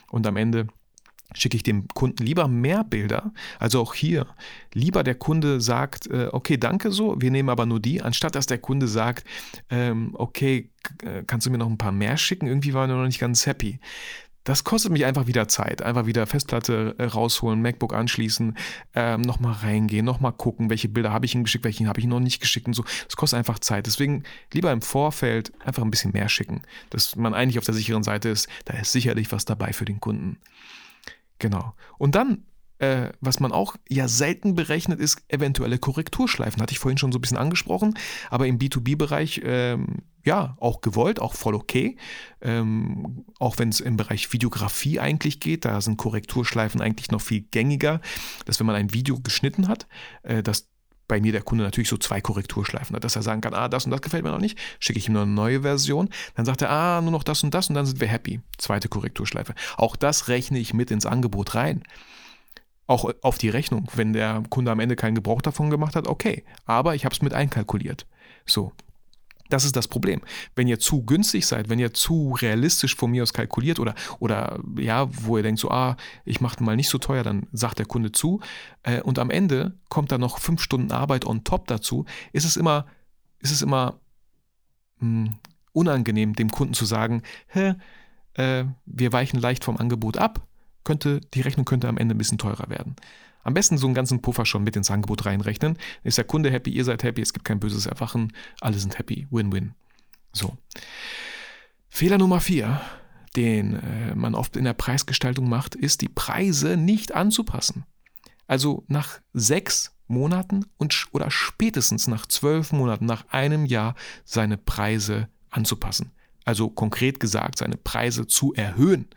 und am Ende schicke ich dem Kunden lieber mehr Bilder. Also auch hier, lieber der Kunde sagt, äh, okay, danke so, wir nehmen aber nur die, anstatt dass der Kunde sagt, ähm, okay, äh, kannst du mir noch ein paar mehr schicken? Irgendwie waren wir noch nicht ganz happy. Das kostet mich einfach wieder Zeit. Einfach wieder Festplatte äh, rausholen, MacBook anschließen, ähm, nochmal reingehen, nochmal gucken, welche Bilder habe ich ihm geschickt, welche habe ich noch nicht geschickt und so. Das kostet einfach Zeit. Deswegen lieber im Vorfeld einfach ein bisschen mehr schicken, dass man eigentlich auf der sicheren Seite ist. Da ist sicherlich was dabei für den Kunden. Genau. Und dann, äh, was man auch ja selten berechnet, ist eventuelle Korrekturschleifen. Hatte ich vorhin schon so ein bisschen angesprochen, aber im B2B-Bereich, ähm, ja, auch gewollt, auch voll okay. Ähm, auch wenn es im Bereich Videografie eigentlich geht, da sind Korrekturschleifen eigentlich noch viel gängiger, dass wenn man ein Video geschnitten hat, äh, dass bei mir der Kunde natürlich so zwei Korrekturschleifen hat, dass er sagen kann, ah, das und das gefällt mir noch nicht, schicke ich ihm noch eine neue Version, dann sagt er, ah, nur noch das und das und dann sind wir happy. Zweite Korrekturschleife. Auch das rechne ich mit ins Angebot rein. Auch auf die Rechnung. Wenn der Kunde am Ende keinen Gebrauch davon gemacht hat, okay. Aber ich habe es mit einkalkuliert. So, das ist das Problem. Wenn ihr zu günstig seid, wenn ihr zu realistisch von mir aus kalkuliert oder, oder ja, wo ihr denkt so, ah, ich mache mal nicht so teuer, dann sagt der Kunde zu. Äh, und am Ende kommt da noch fünf Stunden Arbeit on top dazu, ist es immer, ist es immer mh, hm, unangenehm, dem Kunden zu sagen, hä, äh, wir weichen leicht vom Angebot ab, könnte, die Rechnung könnte am Ende ein bisschen teurer werden. Am besten so einen ganzen Puffer schon mit ins Angebot reinrechnen. Ist der Kunde happy, ihr seid happy, es gibt kein böses Erwachen, alle sind happy, Win-Win. So. Fehler Nummer vier, den äh, man oft in der Preisgestaltung macht, ist, die Preise nicht anzupassen. Also nach sechs Monaten und, oder spätestens nach zwölf Monaten, nach einem Jahr seine Preise anzupassen. Also konkret gesagt, seine Preise zu erhöhen.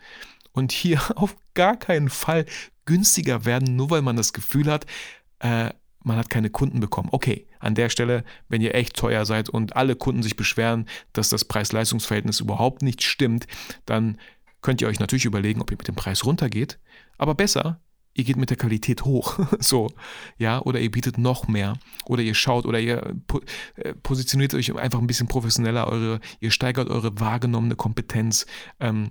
Und hier auf gar keinen Fall günstiger werden, nur weil man das Gefühl hat, äh, man hat keine Kunden bekommen. Okay, an der Stelle, wenn ihr echt teuer seid und alle Kunden sich beschweren, dass das Preis-Leistungs-Verhältnis überhaupt nicht stimmt, dann könnt ihr euch natürlich überlegen, ob ihr mit dem Preis runtergeht. Aber besser, ihr geht mit der Qualität hoch. so, ja, oder ihr bietet noch mehr. Oder ihr schaut oder ihr äh, positioniert euch einfach ein bisschen professioneller, eure, ihr steigert eure wahrgenommene Kompetenz. Ähm,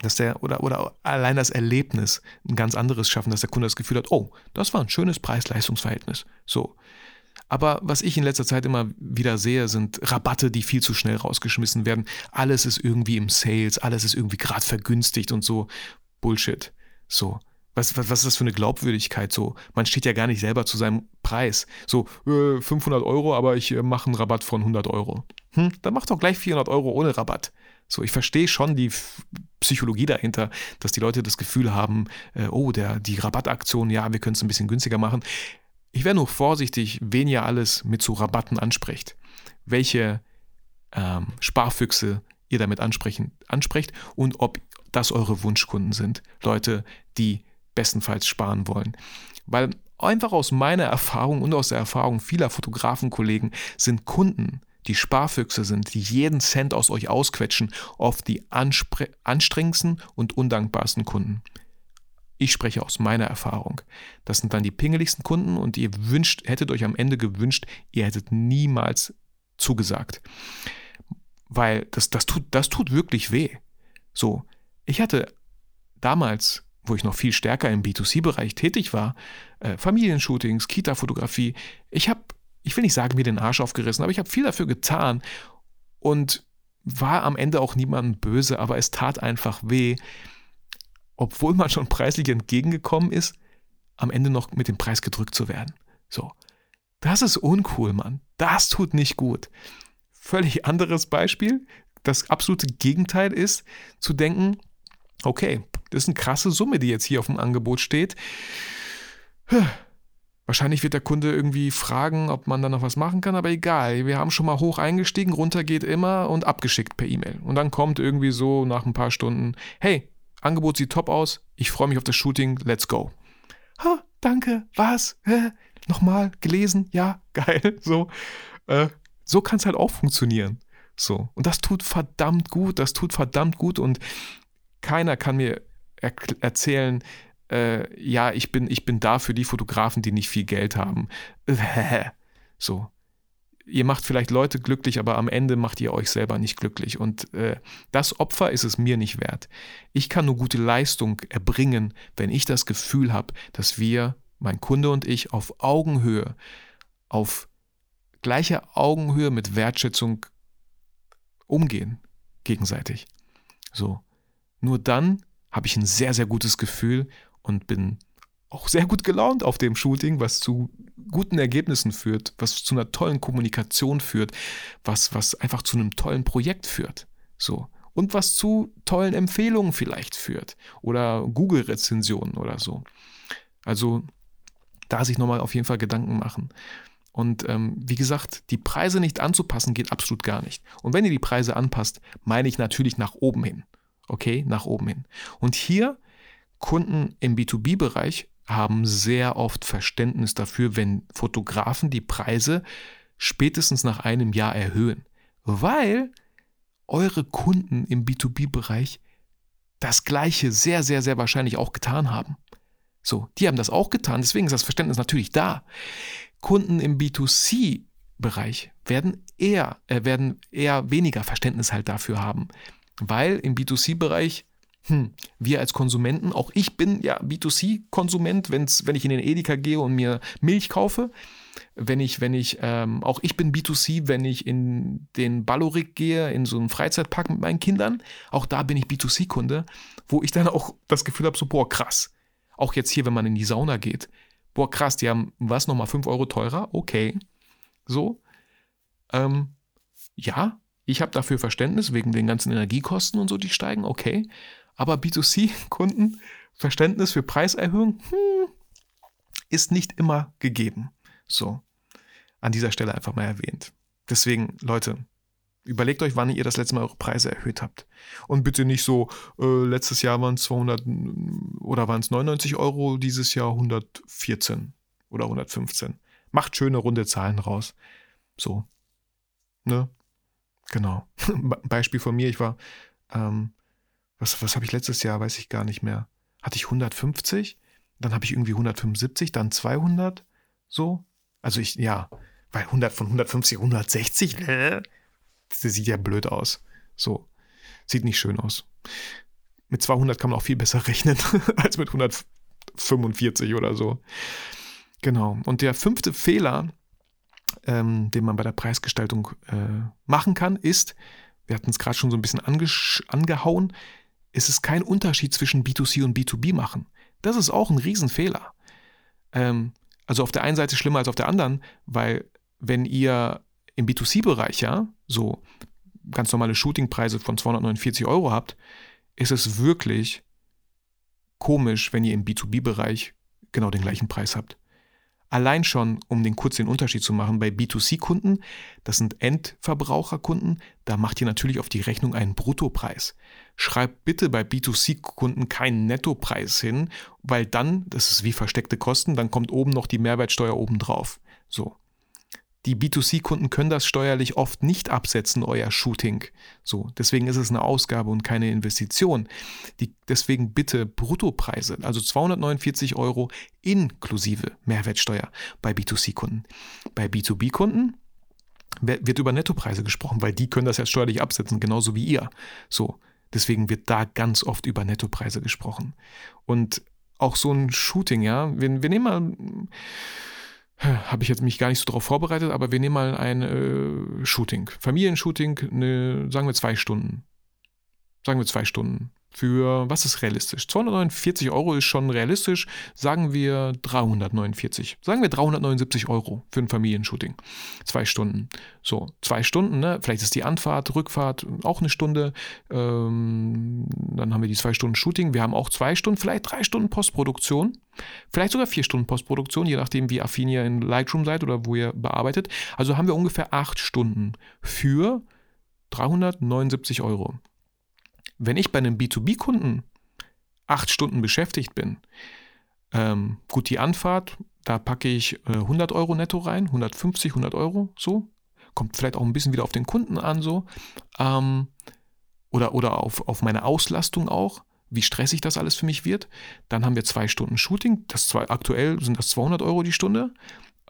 dass der oder, oder allein das Erlebnis ein ganz anderes schaffen, dass der Kunde das Gefühl hat, oh, das war ein schönes Preis-Leistungs-Verhältnis. So. Aber was ich in letzter Zeit immer wieder sehe, sind Rabatte, die viel zu schnell rausgeschmissen werden. Alles ist irgendwie im Sales, alles ist irgendwie gerade vergünstigt und so. Bullshit. So. Was, was, was ist das für eine Glaubwürdigkeit? So, man steht ja gar nicht selber zu seinem Preis. So, äh, 500 Euro, aber ich äh, mache einen Rabatt von 100 Euro. Hm, dann mach doch gleich 400 Euro ohne Rabatt. So, ich verstehe schon die Psychologie dahinter, dass die Leute das Gefühl haben, äh, oh, der, die Rabattaktion, ja, wir können es ein bisschen günstiger machen. Ich wäre nur vorsichtig, wen ihr alles mit so Rabatten ansprecht. Welche ähm, Sparfüchse ihr damit ansprechen, ansprecht und ob das eure Wunschkunden sind. Leute, die bestenfalls sparen wollen. Weil einfach aus meiner Erfahrung und aus der Erfahrung vieler Fotografenkollegen sind Kunden, die Sparfüchse sind, die jeden Cent aus euch ausquetschen, oft die anstrengendsten und undankbarsten Kunden. Ich spreche aus meiner Erfahrung. Das sind dann die pingeligsten Kunden und ihr wünscht, hättet euch am Ende gewünscht, ihr hättet niemals zugesagt. Weil das, das, tut, das tut wirklich weh. So, ich hatte damals, wo ich noch viel stärker im B2C-Bereich tätig war, äh, Familienshootings, Kita-Fotografie, ich habe ich will nicht sagen, mir den Arsch aufgerissen, aber ich habe viel dafür getan und war am Ende auch niemandem böse, aber es tat einfach weh, obwohl man schon preislich entgegengekommen ist, am Ende noch mit dem Preis gedrückt zu werden. So. Das ist uncool, Mann. Das tut nicht gut. Völlig anderes Beispiel. Das absolute Gegenteil ist zu denken, okay, das ist eine krasse Summe, die jetzt hier auf dem Angebot steht. Wahrscheinlich wird der Kunde irgendwie fragen, ob man da noch was machen kann, aber egal. Wir haben schon mal hoch eingestiegen, runter geht immer und abgeschickt per E-Mail. Und dann kommt irgendwie so nach ein paar Stunden, hey, Angebot sieht top aus, ich freue mich auf das Shooting, let's go. Ha, danke, was? Hä? Nochmal, gelesen, ja, geil, so. Äh, so kann es halt auch funktionieren. So. Und das tut verdammt gut, das tut verdammt gut und keiner kann mir er erzählen, äh, ja, ich bin, ich bin da für die Fotografen, die nicht viel Geld haben. so. Ihr macht vielleicht Leute glücklich, aber am Ende macht ihr euch selber nicht glücklich. Und äh, das Opfer ist es mir nicht wert. Ich kann nur gute Leistung erbringen, wenn ich das Gefühl habe, dass wir, mein Kunde und ich, auf Augenhöhe, auf gleicher Augenhöhe mit Wertschätzung umgehen, gegenseitig. So. Nur dann habe ich ein sehr, sehr gutes Gefühl und bin auch sehr gut gelaunt auf dem Shooting, was zu guten Ergebnissen führt, was zu einer tollen Kommunikation führt, was, was einfach zu einem tollen Projekt führt. So. Und was zu tollen Empfehlungen vielleicht führt. Oder Google-Rezensionen oder so. Also da sich nochmal auf jeden Fall Gedanken machen. Und ähm, wie gesagt, die Preise nicht anzupassen geht absolut gar nicht. Und wenn ihr die Preise anpasst, meine ich natürlich nach oben hin. Okay, nach oben hin. Und hier Kunden im B2B-Bereich haben sehr oft Verständnis dafür, wenn Fotografen die Preise spätestens nach einem Jahr erhöhen, weil eure Kunden im B2B-Bereich das gleiche sehr, sehr, sehr wahrscheinlich auch getan haben. So, die haben das auch getan, deswegen ist das Verständnis natürlich da. Kunden im B2C-Bereich werden eher, äh, werden eher weniger Verständnis halt dafür haben, weil im B2C-Bereich hm, wir als Konsumenten, auch ich bin ja B2C-Konsument, wenn ich in den Edeka gehe und mir Milch kaufe, wenn ich, wenn ich, ähm, auch ich bin B2C, wenn ich in den Ballorik gehe, in so einen Freizeitpark mit meinen Kindern, auch da bin ich B2C-Kunde, wo ich dann auch das Gefühl habe, so, boah, krass. Auch jetzt hier, wenn man in die Sauna geht, boah, krass, die haben was, nochmal 5 Euro teurer, okay. So. Ähm, ja, ich habe dafür Verständnis wegen den ganzen Energiekosten und so, die steigen, okay. Aber B2C-Kunden, Verständnis für Preiserhöhung, hm, ist nicht immer gegeben. So, an dieser Stelle einfach mal erwähnt. Deswegen, Leute, überlegt euch, wann ihr das letzte Mal eure Preise erhöht habt. Und bitte nicht so, äh, letztes Jahr waren es 200 oder waren es 99 Euro, dieses Jahr 114 oder 115. Macht schöne runde Zahlen raus. So, ne? Genau. Beispiel von mir, ich war, ähm, was, was habe ich letztes Jahr, weiß ich gar nicht mehr. Hatte ich 150, dann habe ich irgendwie 175, dann 200, so. Also ich, ja, weil 100 von 150, 160, das sieht ja blöd aus. So, sieht nicht schön aus. Mit 200 kann man auch viel besser rechnen als mit 145 oder so. Genau. Und der fünfte Fehler, ähm, den man bei der Preisgestaltung äh, machen kann, ist, wir hatten es gerade schon so ein bisschen angehauen, ist es kein Unterschied zwischen B2C und B2B machen. Das ist auch ein Riesenfehler. Ähm, also auf der einen Seite schlimmer als auf der anderen, weil wenn ihr im B2C-Bereich ja so ganz normale Shootingpreise von 249 Euro habt, ist es wirklich komisch, wenn ihr im B2B-Bereich genau den gleichen Preis habt. Allein schon, um den kurz den Unterschied zu machen, bei B2C-Kunden, das sind Endverbraucherkunden, da macht ihr natürlich auf die Rechnung einen Bruttopreis. Schreibt bitte bei B2C-Kunden keinen Nettopreis hin, weil dann, das ist wie versteckte Kosten, dann kommt oben noch die Mehrwertsteuer obendrauf. So. Die B2C-Kunden können das steuerlich oft nicht absetzen, euer Shooting. So, deswegen ist es eine Ausgabe und keine Investition. Die, deswegen bitte Bruttopreise, also 249 Euro inklusive Mehrwertsteuer bei B2C-Kunden. Bei B2B-Kunden wird über Nettopreise gesprochen, weil die können das ja steuerlich absetzen, genauso wie ihr. So, deswegen wird da ganz oft über Nettopreise gesprochen. Und auch so ein Shooting, ja, wir, wir nehmen mal habe ich jetzt mich gar nicht so darauf vorbereitet, aber wir nehmen mal ein äh, Shooting. Familienshooting, eine, sagen wir zwei Stunden. Sagen wir zwei Stunden für, was ist realistisch? 249 Euro ist schon realistisch, sagen wir 349. Sagen wir 379 Euro für ein Familienshooting. Zwei Stunden. So, zwei Stunden, ne? Vielleicht ist die Anfahrt, Rückfahrt auch eine Stunde. Ähm, dann haben wir die zwei Stunden Shooting. Wir haben auch zwei Stunden, vielleicht drei Stunden Postproduktion. Vielleicht sogar vier Stunden Postproduktion, je nachdem, wie affin ihr in Lightroom seid oder wo ihr bearbeitet. Also haben wir ungefähr acht Stunden für 379 Euro. Wenn ich bei einem B2B-Kunden acht Stunden beschäftigt bin, ähm, gut, die Anfahrt, da packe ich äh, 100 Euro netto rein, 150, 100 Euro, so. Kommt vielleicht auch ein bisschen wieder auf den Kunden an, so. Ähm, oder oder auf, auf meine Auslastung auch, wie stressig das alles für mich wird. Dann haben wir zwei Stunden Shooting, das zwei, aktuell sind das 200 Euro die Stunde.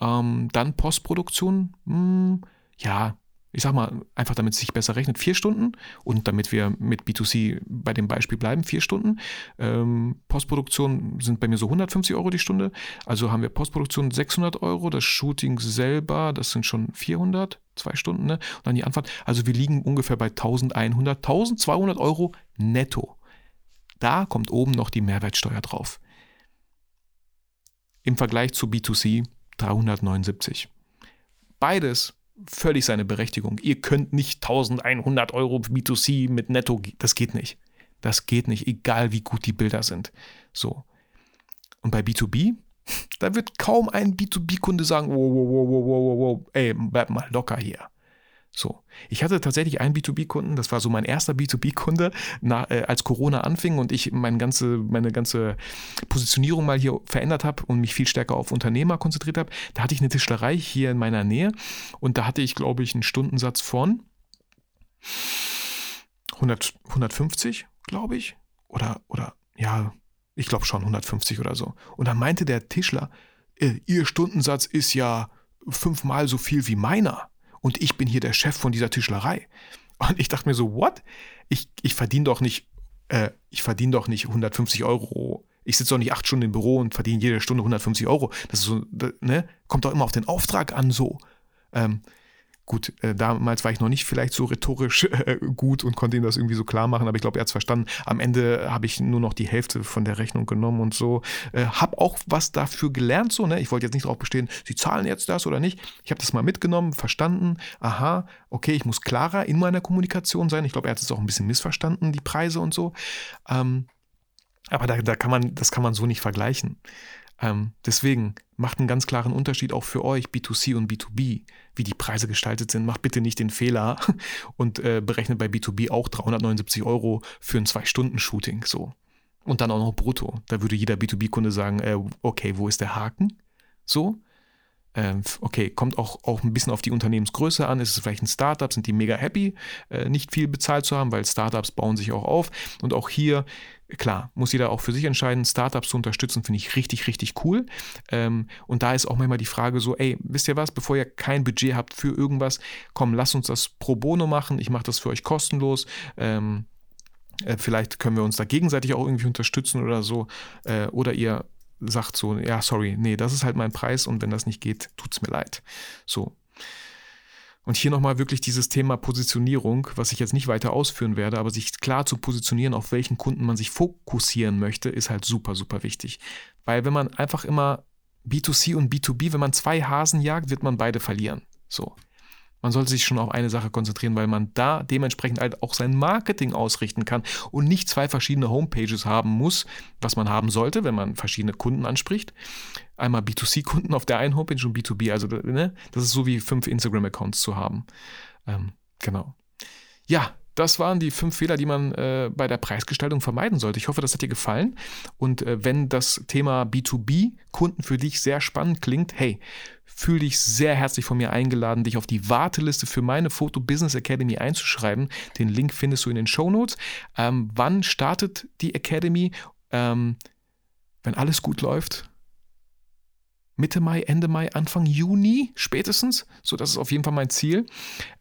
Ähm, dann Postproduktion, mh, hm, ja, ich sag mal, einfach damit es sich besser rechnet, vier Stunden und damit wir mit B2C bei dem Beispiel bleiben, vier Stunden. Ähm, Postproduktion sind bei mir so 150 Euro die Stunde. Also haben wir Postproduktion 600 Euro, das Shooting selber, das sind schon 400, zwei Stunden, ne? Und dann die Anfahrt. Also wir liegen ungefähr bei 1100, 1200 Euro netto. Da kommt oben noch die Mehrwertsteuer drauf. Im Vergleich zu B2C 379. Beides völlig seine Berechtigung. Ihr könnt nicht 1100 Euro B2C mit Netto, das geht nicht. Das geht nicht, egal wie gut die Bilder sind. So. Und bei B2B, Da wird kaum ein B2B-Kunde sagen, wow, wow, wow, wow, wow, wow, ey, bleib mal locker hier. So. Ich hatte tatsächlich einen B2B-Kunden, das war so mein erster B2B-Kunde, äh, als Corona anfing und ich meine ganze, meine ganze Positionierung mal hier verändert habe und mich viel stärker auf Unternehmer konzentriert habe. Da hatte ich eine Tischlerei hier in meiner Nähe und da hatte ich, glaube ich, einen Stundensatz von 100, 150, glaube ich. Oder, oder, ja, ich glaube schon 150 oder so. Und dann meinte der Tischler, äh, ihr Stundensatz ist ja fünfmal so viel wie meiner und ich bin hier der Chef von dieser Tischlerei. Und ich dachte mir so, what? Ich, ich verdiene doch nicht, äh, ich verdiene doch nicht 150 Euro. Ich sitze doch nicht acht Stunden im Büro und verdiene jede Stunde 150 Euro. Das ist so, ne? Kommt doch immer auf den Auftrag an, so. Ähm, Gut, äh, damals war ich noch nicht vielleicht so rhetorisch äh, gut und konnte ihm das irgendwie so klar machen, aber ich glaube, er hat es verstanden. Am Ende habe ich nur noch die Hälfte von der Rechnung genommen und so. Äh, habe auch was dafür gelernt, so, ne? Ich wollte jetzt nicht darauf bestehen, sie zahlen jetzt das oder nicht. Ich habe das mal mitgenommen, verstanden. Aha, okay, ich muss klarer in meiner Kommunikation sein. Ich glaube, er hat es auch ein bisschen missverstanden, die Preise und so. Ähm, aber da, da kann man, das kann man so nicht vergleichen. Ähm, deswegen macht einen ganz klaren Unterschied auch für euch, B2C und B2B, wie die Preise gestaltet sind. Macht bitte nicht den Fehler und äh, berechnet bei B2B auch 379 Euro für ein Zwei-Stunden-Shooting. So. Und dann auch noch brutto. Da würde jeder B2B-Kunde sagen, äh, okay, wo ist der Haken? So. Ähm, okay, kommt auch, auch ein bisschen auf die Unternehmensgröße an. Ist es vielleicht ein Startup? Sind die mega happy, äh, nicht viel bezahlt zu haben, weil Startups bauen sich auch auf. Und auch hier, klar, muss jeder auch für sich entscheiden. Startups zu unterstützen, finde ich richtig, richtig cool. Ähm, und da ist auch manchmal die Frage so, ey, wisst ihr was, bevor ihr kein Budget habt für irgendwas, komm, lasst uns das pro bono machen. Ich mache das für euch kostenlos. Ähm, äh, Vielleicht können wir uns da gegenseitig auch irgendwie unterstützen oder so. Äh, oder ihr sagt so, ja, sorry, nee, das ist halt mein Preis und wenn das nicht geht, tut es mir leid. So. Und hier nochmal wirklich dieses Thema Positionierung, was ich jetzt nicht weiter ausführen werde, aber sich klar zu positionieren, auf welchen Kunden man sich fokussieren möchte, ist halt super, super wichtig. Weil wenn man einfach immer B2C und B2B, wenn man zwei Hasen jagt, wird man beide verlieren. So man sollte sich schon auf eine Sache konzentrieren, weil man da dementsprechend halt auch sein Marketing ausrichten kann und nicht zwei verschiedene Homepages haben muss, was man haben sollte, wenn man verschiedene Kunden anspricht. Einmal B2C-Kunden auf der einen Homepage und B2B. Also, ne, das ist so wie fünf Instagram-Accounts zu haben. Ähm, genau. Ja, das waren die fünf Fehler, die man äh, bei der Preisgestaltung vermeiden sollte. Ich hoffe, das hat dir gefallen. Und äh, wenn das Thema B2B-Kunden für dich sehr spannend klingt, hey, fühl dich sehr herzlich von mir eingeladen, dich auf die Warteliste für meine Photo Business Academy einzuschreiben. Den Link findest du in den Show Notes. Ähm, wann startet die Academy? Ähm, wenn alles gut läuft, Mitte Mai, Ende Mai, Anfang Juni spätestens. So, das ist auf jeden Fall mein Ziel.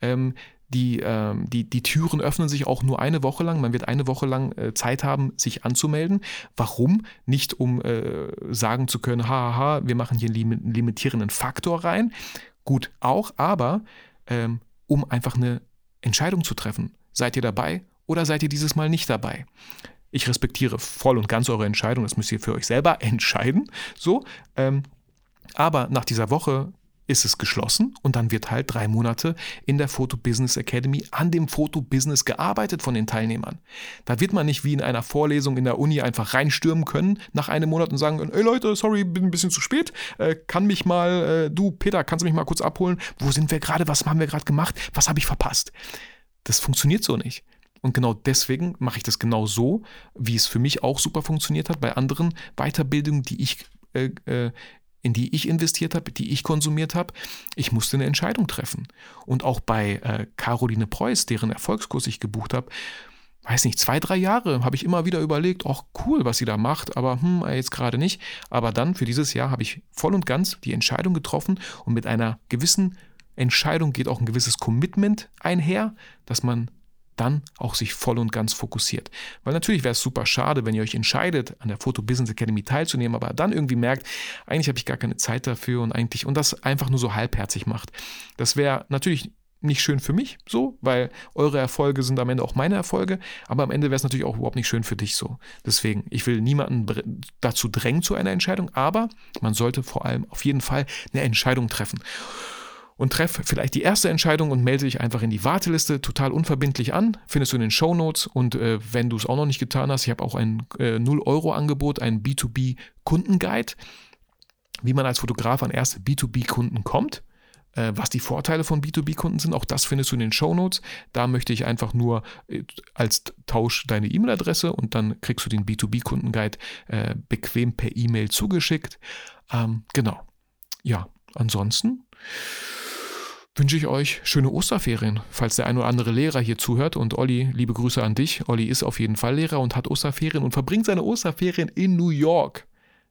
Ähm, die, ähm, die, die Türen öffnen sich auch nur eine Woche lang. Man wird eine Woche lang äh, Zeit haben, sich anzumelden. Warum? Nicht um äh, sagen zu können, haha, wir machen hier einen limitierenden Faktor rein. Gut, auch, aber ähm, um einfach eine Entscheidung zu treffen. Seid ihr dabei oder seid ihr dieses Mal nicht dabei? Ich respektiere voll und ganz eure Entscheidung, das müsst ihr für euch selber entscheiden. So, ähm, aber nach dieser Woche ist es geschlossen und dann wird halt drei Monate in der Photo Business Academy an dem Photo Business gearbeitet von den Teilnehmern. Da wird man nicht wie in einer Vorlesung in der Uni einfach reinstürmen können nach einem Monat und sagen, ey Leute, sorry, bin ein bisschen zu spät, äh, kann mich mal, äh, du Peter, kannst du mich mal kurz abholen? Wo sind wir gerade? Was haben wir gerade gemacht? Was habe ich verpasst? Das funktioniert so nicht. Und genau deswegen mache ich das genau so, wie es für mich auch super funktioniert hat bei anderen Weiterbildungen, die ich äh, äh in die ich investiert habe, die ich konsumiert habe. Ich musste eine Entscheidung treffen. Und auch bei äh, Caroline Preuß, deren Erfolgskurs ich gebucht habe, weiß nicht, zwei, drei Jahre habe ich immer wieder überlegt, ach cool, was sie da macht, aber hm, jetzt gerade nicht. Aber dann für dieses Jahr habe ich voll und ganz die Entscheidung getroffen und mit einer gewissen Entscheidung geht auch ein gewisses Commitment einher, dass man dann auch sich voll und ganz fokussiert. Weil natürlich wäre es super schade, wenn ihr euch entscheidet, an der Photo Business Academy teilzunehmen, aber dann irgendwie merkt, eigentlich habe ich gar keine Zeit dafür und eigentlich und das einfach nur so halbherzig macht. Das wäre natürlich nicht schön für mich so, weil eure Erfolge sind am Ende auch meine Erfolge, aber am Ende wäre es natürlich auch überhaupt nicht schön für dich so. Deswegen, ich will niemanden dazu drängen zu einer Entscheidung, aber man sollte vor allem auf jeden Fall eine Entscheidung treffen und treff vielleicht die erste Entscheidung und melde dich einfach in die Warteliste total unverbindlich an. Findest du in den Show Notes und äh, wenn du es auch noch nicht getan hast, ich habe auch ein äh, 0-Euro-Angebot, ein B2B-Kundenguide. wie man als Fotograf an erste B2B-Kunden kommt äh, was die Vorteile von B2B-Kunden sind. Auch das findest du in den Show Notes. Da möchte ich einfach nur äh, als Tausch deine E-Mail-Adresse und dann kriegst du den B2B-Kundenguide äh, bequem per E-Mail zugeschickt. Ähm, genau. Ja, ansonsten wünsche ich euch schöne Osterferien, falls der ein oder andere Lehrer hier zuhört. Und Olli, liebe Grüße an dich. Olli ist auf jeden Fall Lehrer und hat Osterferien und verbringt seine Osterferien in New York.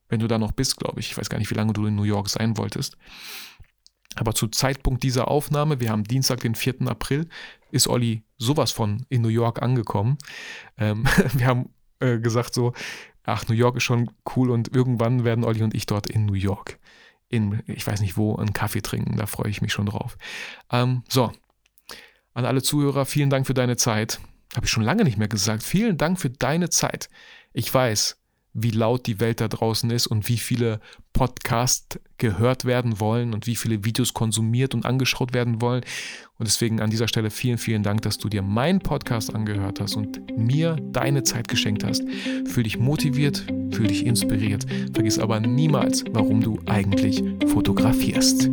Wenn du da noch bist, glaube ich. Ich weiß gar nicht, wie lange du in New York sein wolltest. Aber zu Zeitpunkt dieser Aufnahme, wir haben Dienstag, den 4. April, ist Olli sowas von in New York angekommen. Ähm, wir haben äh, gesagt so, ach, New York ist schon cool und irgendwann werden Olli und ich dort in New York, in, ich weiß nicht wo, einen Kaffee trinken. Da freue ich mich schon drauf. Ähm, so, an alle Zuhörer, vielen Dank für deine Zeit. Habe ich schon lange nicht mehr gesagt. Vielen Dank für deine Zeit. Ich weiß, wie laut die Welt da draußen ist und wie viele Podcasts gehört werden wollen und wie viele Videos konsumiert und angeschaut werden wollen. Und deswegen an dieser Stelle vielen, vielen Dank, dass du dir meinen Podcast angehört hast und mir deine Zeit geschenkt hast. Fühl dich motiviert, fühl dich inspiriert. Vergiss aber niemals, warum du eigentlich fotografierst.